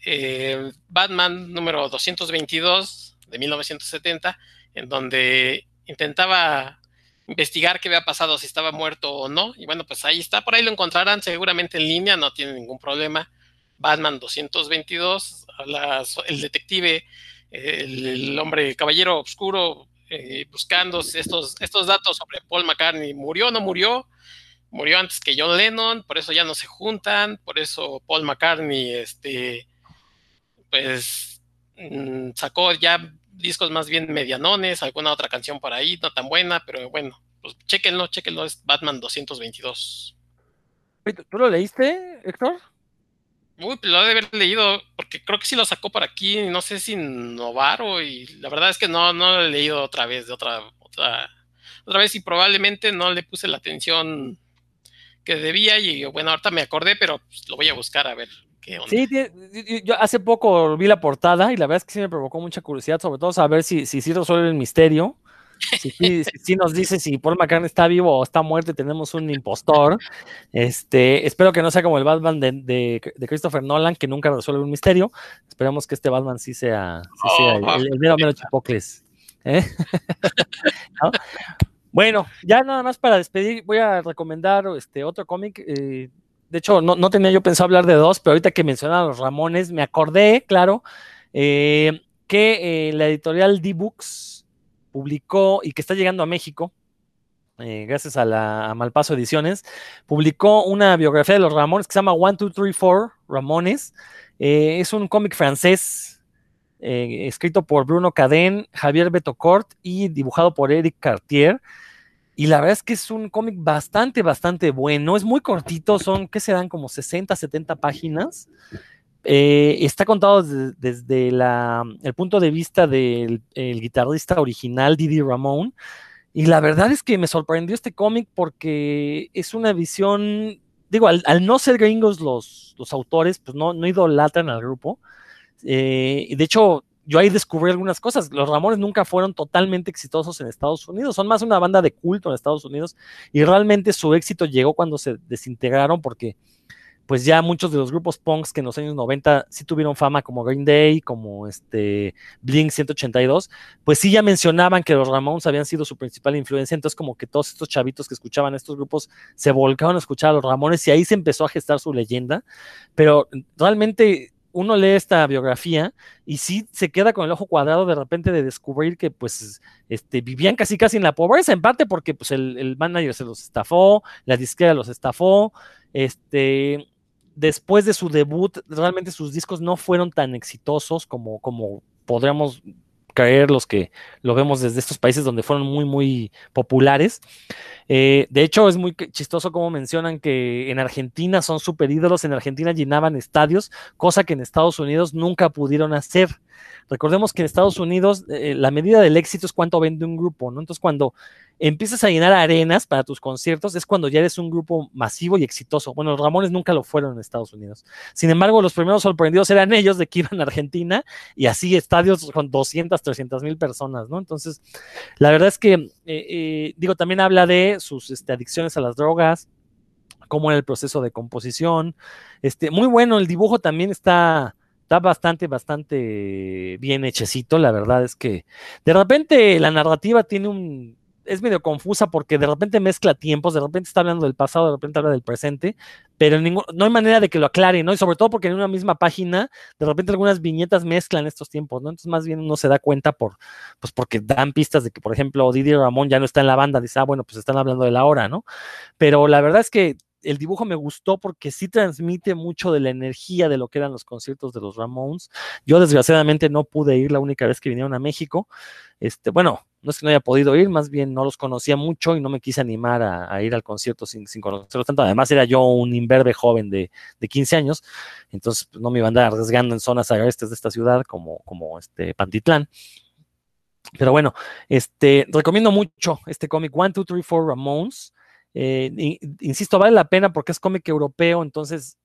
eh, Batman número 222 de 1970, en donde intentaba investigar qué había pasado, si estaba muerto o no. Y bueno, pues ahí está, por ahí lo encontrarán seguramente en línea, no tiene ningún problema. Batman 222, habla so- el detective, el, el hombre caballero oscuro, eh, buscando estos, estos datos sobre Paul McCartney. ¿Murió o no murió? Murió antes que John Lennon, por eso ya no se juntan, por eso Paul McCartney, este, pues mm, sacó ya discos más bien medianones, alguna otra canción por ahí, no tan buena, pero bueno, pues chéquenlo, chéquenlo, es Batman 222. Oye, ¿Tú lo leíste, Héctor? Uy, pues lo ha de haber leído, porque creo que sí lo sacó por aquí, no sé si Novaro, y la verdad es que no, no lo he leído otra vez, de otra, otra, otra vez, y probablemente no le puse la atención que debía, y bueno, ahorita me acordé, pero pues, lo voy a buscar a ver qué onda. Sí, yo- hace poco vi la portada y la verdad es que sí me provocó mucha curiosidad, sobre todo saber si, si, sí resuelve el misterio. Si, <laughs> si nos dice si Paul McCartney está vivo o está muerto y tenemos un impostor. Este, espero que no sea como el Batman de, de- de Christopher Nolan, que nunca resuelve un misterio. Esperemos que este Batman sí sea, sí sea el, Oh, el- el mero mero chipocles. ¿eh? <laughs> ¿No? Bueno, ya nada más para despedir, voy a recomendar este otro cómic. eh, de hecho, no, tenía yo pensado hablar de dos, pero ahorita que mencionaron a los Ramones, me acordé, claro, eh, que eh, la editorial D-Books publicó y que está llegando a México, eh, gracias a la a Malpaso Ediciones, publicó una biografía de los Ramones que se llama One, Two, Three, Four Ramones. Es un cómic francés escrito por Bruno Cadén, Javier Betocort y dibujado por Eric Cartier. Y la verdad es que es un cómic bastante, bastante bueno. Es muy cortito, son, ¿qué serán? Como 60, 70 páginas. Eh, está contado desde, desde la- el punto de vista del el guitarrista original, Didi Ramón. Y la verdad es que me sorprendió este cómic porque es una visión, digo, al, al no ser gringos los, los autores, pues no, no idolatran al grupo. Eh, de hecho, yo ahí descubrí algunas cosas. Los Ramones nunca fueron totalmente exitosos en Estados Unidos, son más una banda de culto en Estados Unidos. Y realmente su éxito llegó cuando se desintegraron porque pues ya muchos de los grupos punks que en los años 90 sí tuvieron fama, como Green Day, como este Blink 182, pues sí ya mencionaban que los Ramones habían sido su principal influencia, entonces como que todos estos chavitos que escuchaban estos grupos se volcaron a escuchar a los Ramones y ahí se empezó a gestar su leyenda, pero realmente uno lee esta biografía y sí se queda con el ojo cuadrado de repente de descubrir que pues este, vivían casi casi en la pobreza, en parte porque pues el, el manager se los estafó, la disquera los estafó, este, después de su debut, realmente sus discos no fueron tan exitosos como, como podríamos creer los que lo vemos desde estos países donde fueron muy, muy populares. Eh, de hecho, es muy chistoso como mencionan que en Argentina son super ídolos, en Argentina llenaban estadios, cosa que en Estados Unidos nunca pudieron hacer. Recordemos que en Estados Unidos eh, la medida del éxito es cuánto vende un grupo, ¿no? Entonces, cuando empiezas a llenar arenas para tus conciertos, es cuando ya eres un grupo masivo y exitoso. Bueno, los Ramones nunca lo fueron en Estados Unidos. Sin embargo, los primeros sorprendidos eran ellos de que iban a Argentina y así estadios con 200, 300 mil personas, ¿no? Entonces, la verdad es que, eh, eh, digo, también habla de sus este, adicciones a las drogas, cómo era el proceso de composición. Este, muy bueno, el dibujo también está está bastante, bastante bien hechecito. La verdad es que de repente la narrativa tiene un. Es medio confusa porque de repente mezcla tiempos, de repente está hablando del pasado, de repente habla del presente, pero no hay manera de que lo aclare, ¿no? Y sobre todo porque en una misma página, de repente algunas viñetas mezclan estos tiempos, ¿no? Entonces más bien uno se da cuenta por, pues porque dan pistas de que, por ejemplo, Didier Ramón ya no está en la banda, dice, ah, bueno, pues están hablando de la hora, ¿no? Pero la verdad es que el dibujo me gustó porque sí transmite mucho de la energía de lo que eran los conciertos de los Ramones. Yo desgraciadamente no pude ir la única vez que vinieron a México. Este, bueno, no es que no haya podido ir, más bien no los conocía mucho y no me quise animar a, ir al concierto sin, sin, conocerlos tanto. Además, era yo un imberbe joven de, de 15 años, entonces pues, no me iba a andar arriesgando en zonas agrestes de esta ciudad como, como este Pantitlán. Pero bueno, este, recomiendo mucho este cómic One, Two, Three, Four Ramones. Eh, insisto, vale la pena porque es cómic europeo, entonces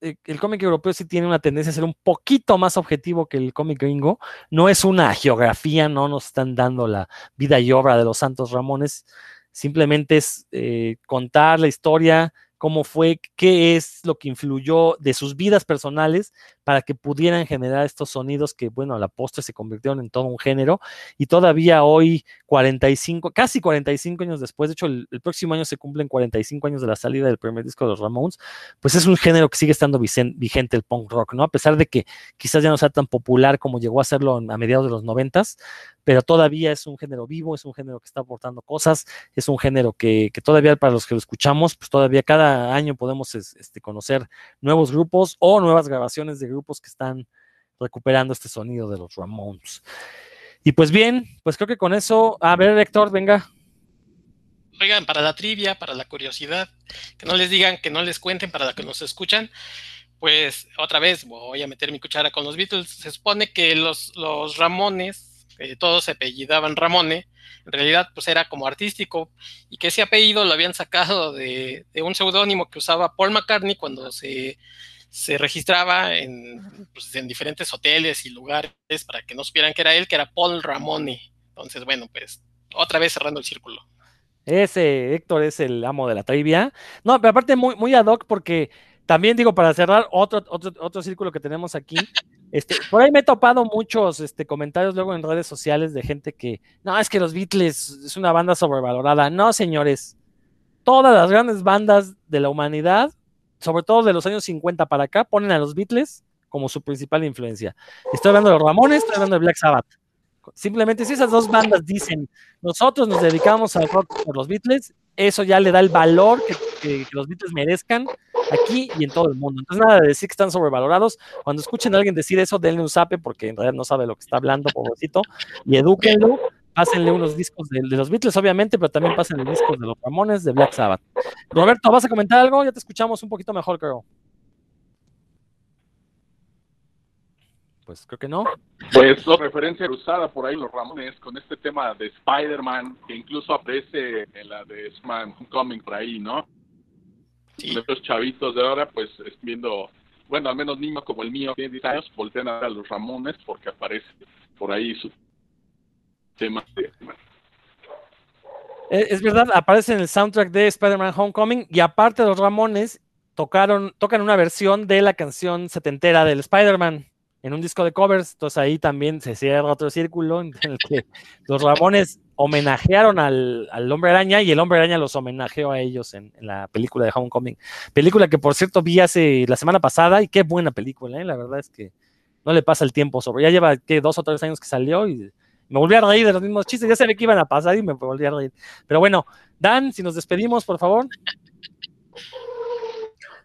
eh, el cómic europeo sí tiene una tendencia a ser un poquito más objetivo que el cómic gringo. No es una geografía, no nos están dando la vida y obra de los Santos Ramones, simplemente es eh, contar la historia, cómo fue, qué es lo que influyó de sus vidas personales para que pudieran generar estos sonidos que, bueno, a la postre se convirtieron en todo un género y todavía hoy, 45, casi 45 años después, de hecho el, próximo año se cumplen 45 años de la salida del primer disco de los Ramones, pues es un género que sigue estando vigente el punk rock, ¿no? A pesar de que quizás ya no sea tan popular como llegó a serlo a mediados de los 90, pero todavía es un género vivo, es un género que está aportando cosas, es un género que, que todavía para los que lo escuchamos, pues todavía cada año podemos este, conocer nuevos grupos o nuevas grabaciones de grupos que están recuperando este sonido de los Ramones. Y pues bien, pues creo que con eso, a ver, Héctor, venga. Oigan, para la trivia, para la curiosidad, que no les digan, que no les cuenten para la que nos escuchan, pues otra vez voy a meter mi cuchara con los Beatles. Se supone que los, los Ramones todos se apellidaban Ramone, en realidad pues era como artístico y que ese apellido lo habían sacado de, un seudónimo que usaba Paul McCartney cuando se, registraba en, pues, en, diferentes hoteles y lugares para que no supieran que era él, que era Paul Ramone. Entonces, bueno, pues otra vez cerrando el círculo. Ese Héctor es el amo de la trivia. No, pero aparte muy, muy ad hoc porque también digo, para cerrar otro, otro, otro círculo que tenemos aquí, <laughs> este, por ahí me he topado muchos este, comentarios luego en redes sociales de gente que, no, es que los Beatles es una banda sobrevalorada. No, señores, todas las grandes bandas de la humanidad, sobre todo de los años 50 para acá, ponen a los Beatles como su principal influencia. Estoy hablando de los Ramones, estoy hablando de Black Sabbath. Simplemente si esas dos bandas dicen, nosotros nos dedicamos al rock por los Beatles, eso ya le da el valor que, los Beatles merezcan aquí y en todo el mundo. Entonces, nada de decir que están sobrevalorados. Cuando escuchen a alguien decir eso, denle un zape porque en realidad no sabe lo que está hablando, pobrecito, y edúquenlo. Pásenle unos discos de, los Beatles, obviamente, pero también pásenle discos de los Ramones, de Black Sabbath. Roberto, ¿vas a comentar algo? Ya te escuchamos un poquito mejor, creo. Pues creo que no. Pues la referencia usada por ahí los Ramones con este tema de Spider-Man, que incluso aparece en la de Spider-Man Homecoming por ahí, ¿no? Sí. Los chavitos de ahora, pues viendo, bueno, al menos niños como el mío, tiene 10 años, voltean a ver a los Ramones porque aparece por ahí su Es verdad, aparece en el soundtrack de Spider-Man Homecoming y aparte los Ramones, tocaron, tocan una versión de la canción setentera del Spider-Man en un disco de covers. Entonces ahí también se cierra otro círculo en el que los Ramones homenajearon al, al Hombre Araña y el Hombre Araña los homenajeó a ellos en, en, la película de Homecoming. Película que por cierto vi hace la semana pasada y qué buena película, ¿eh? la verdad es que no le pasa el tiempo sobre. Ya lleva ¿qué, dos o tres años que salió y me volví a reír de los mismos chistes. Ya sabía que iban a pasar y me volví a reír. Pero bueno, Dan, si nos despedimos, por favor.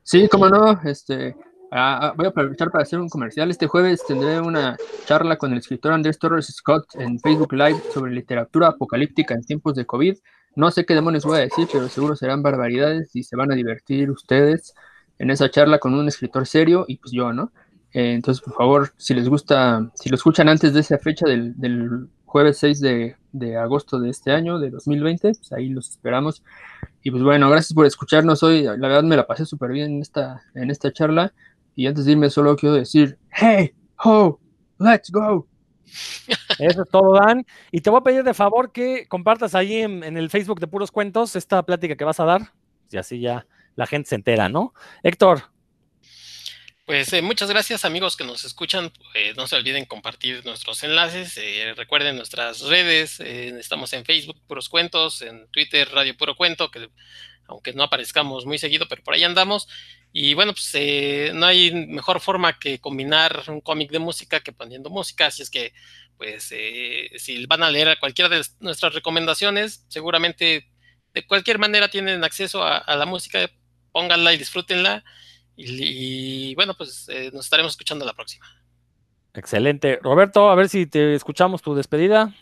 Sí, cómo no, este, ah, voy a aprovechar para hacer un comercial. Este jueves tendré una charla con el escritor Andrés Torres Scott en Facebook Live sobre literatura apocalíptica en tiempos de COVID. No sé qué demonios voy a decir, pero seguro serán barbaridades y se van a divertir ustedes en esa charla con un escritor serio y pues yo, ¿no? Eh, entonces, por favor, si les gusta, si lo escuchan antes de esa fecha del, jueves 6 de, de, agosto de este año, de 2020, pues ahí los esperamos. Y pues bueno, gracias por escucharnos hoy. La verdad me la pasé súper bien en esta, en esta charla. Y antes de irme, solo quiero decir, hey, ho, let's go. Eso es todo, Dan. Y te voy a pedir de favor que compartas ahí en, en, el Facebook de Puros Cuentos esta plática que vas a dar. Y así ya la gente se entera, ¿no? Héctor. Pues eh, muchas gracias amigos que nos escuchan. Eh, no se olviden compartir nuestros enlaces. Eh, recuerden nuestras redes. estamos en Facebook Puros Cuentos, en Twitter Radio Puro Cuento, que aunque no aparezcamos muy seguido, pero por ahí andamos. Y bueno, pues no hay mejor forma que combinar un cómic de música que poniendo música. Así es que, pues, si van a leer cualquiera de nuestras recomendaciones, seguramente de cualquier manera tienen acceso a, a la música. Pónganla y disfrútenla. Y, y, bueno, pues eh, nos estaremos escuchando la próxima. Excelente. Roberto, a ver si te escuchamos tu despedida.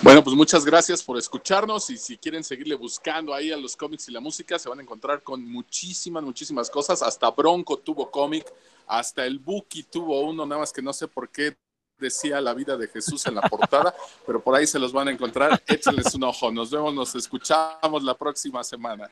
Bueno, pues muchas gracias por escucharnos y si quieren seguirle buscando ahí a los cómics y la música, se van a encontrar con muchísimas, muchísimas cosas. Hasta Bronco tuvo cómic, hasta el Buki tuvo uno, nada más que no sé por qué decía la vida de Jesús en la portada, <laughs> pero por ahí se los van a encontrar. Échenles un ojo. Nos vemos, nos escuchamos la próxima semana.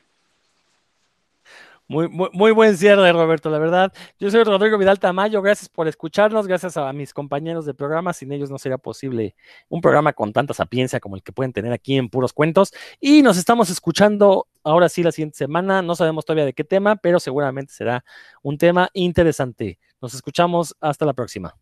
Muy, muy, muy, buen cierre, Roberto, la verdad. Yo soy Rodrigo Vidal Tamayo, gracias por escucharnos, gracias a mis compañeros de programa, sin ellos no sería posible un programa con tanta sapiencia como el que pueden tener aquí en Puros Cuentos. Y nos estamos escuchando ahora sí la siguiente semana, no sabemos todavía de qué tema, pero seguramente será un tema interesante. Nos escuchamos, hasta la próxima.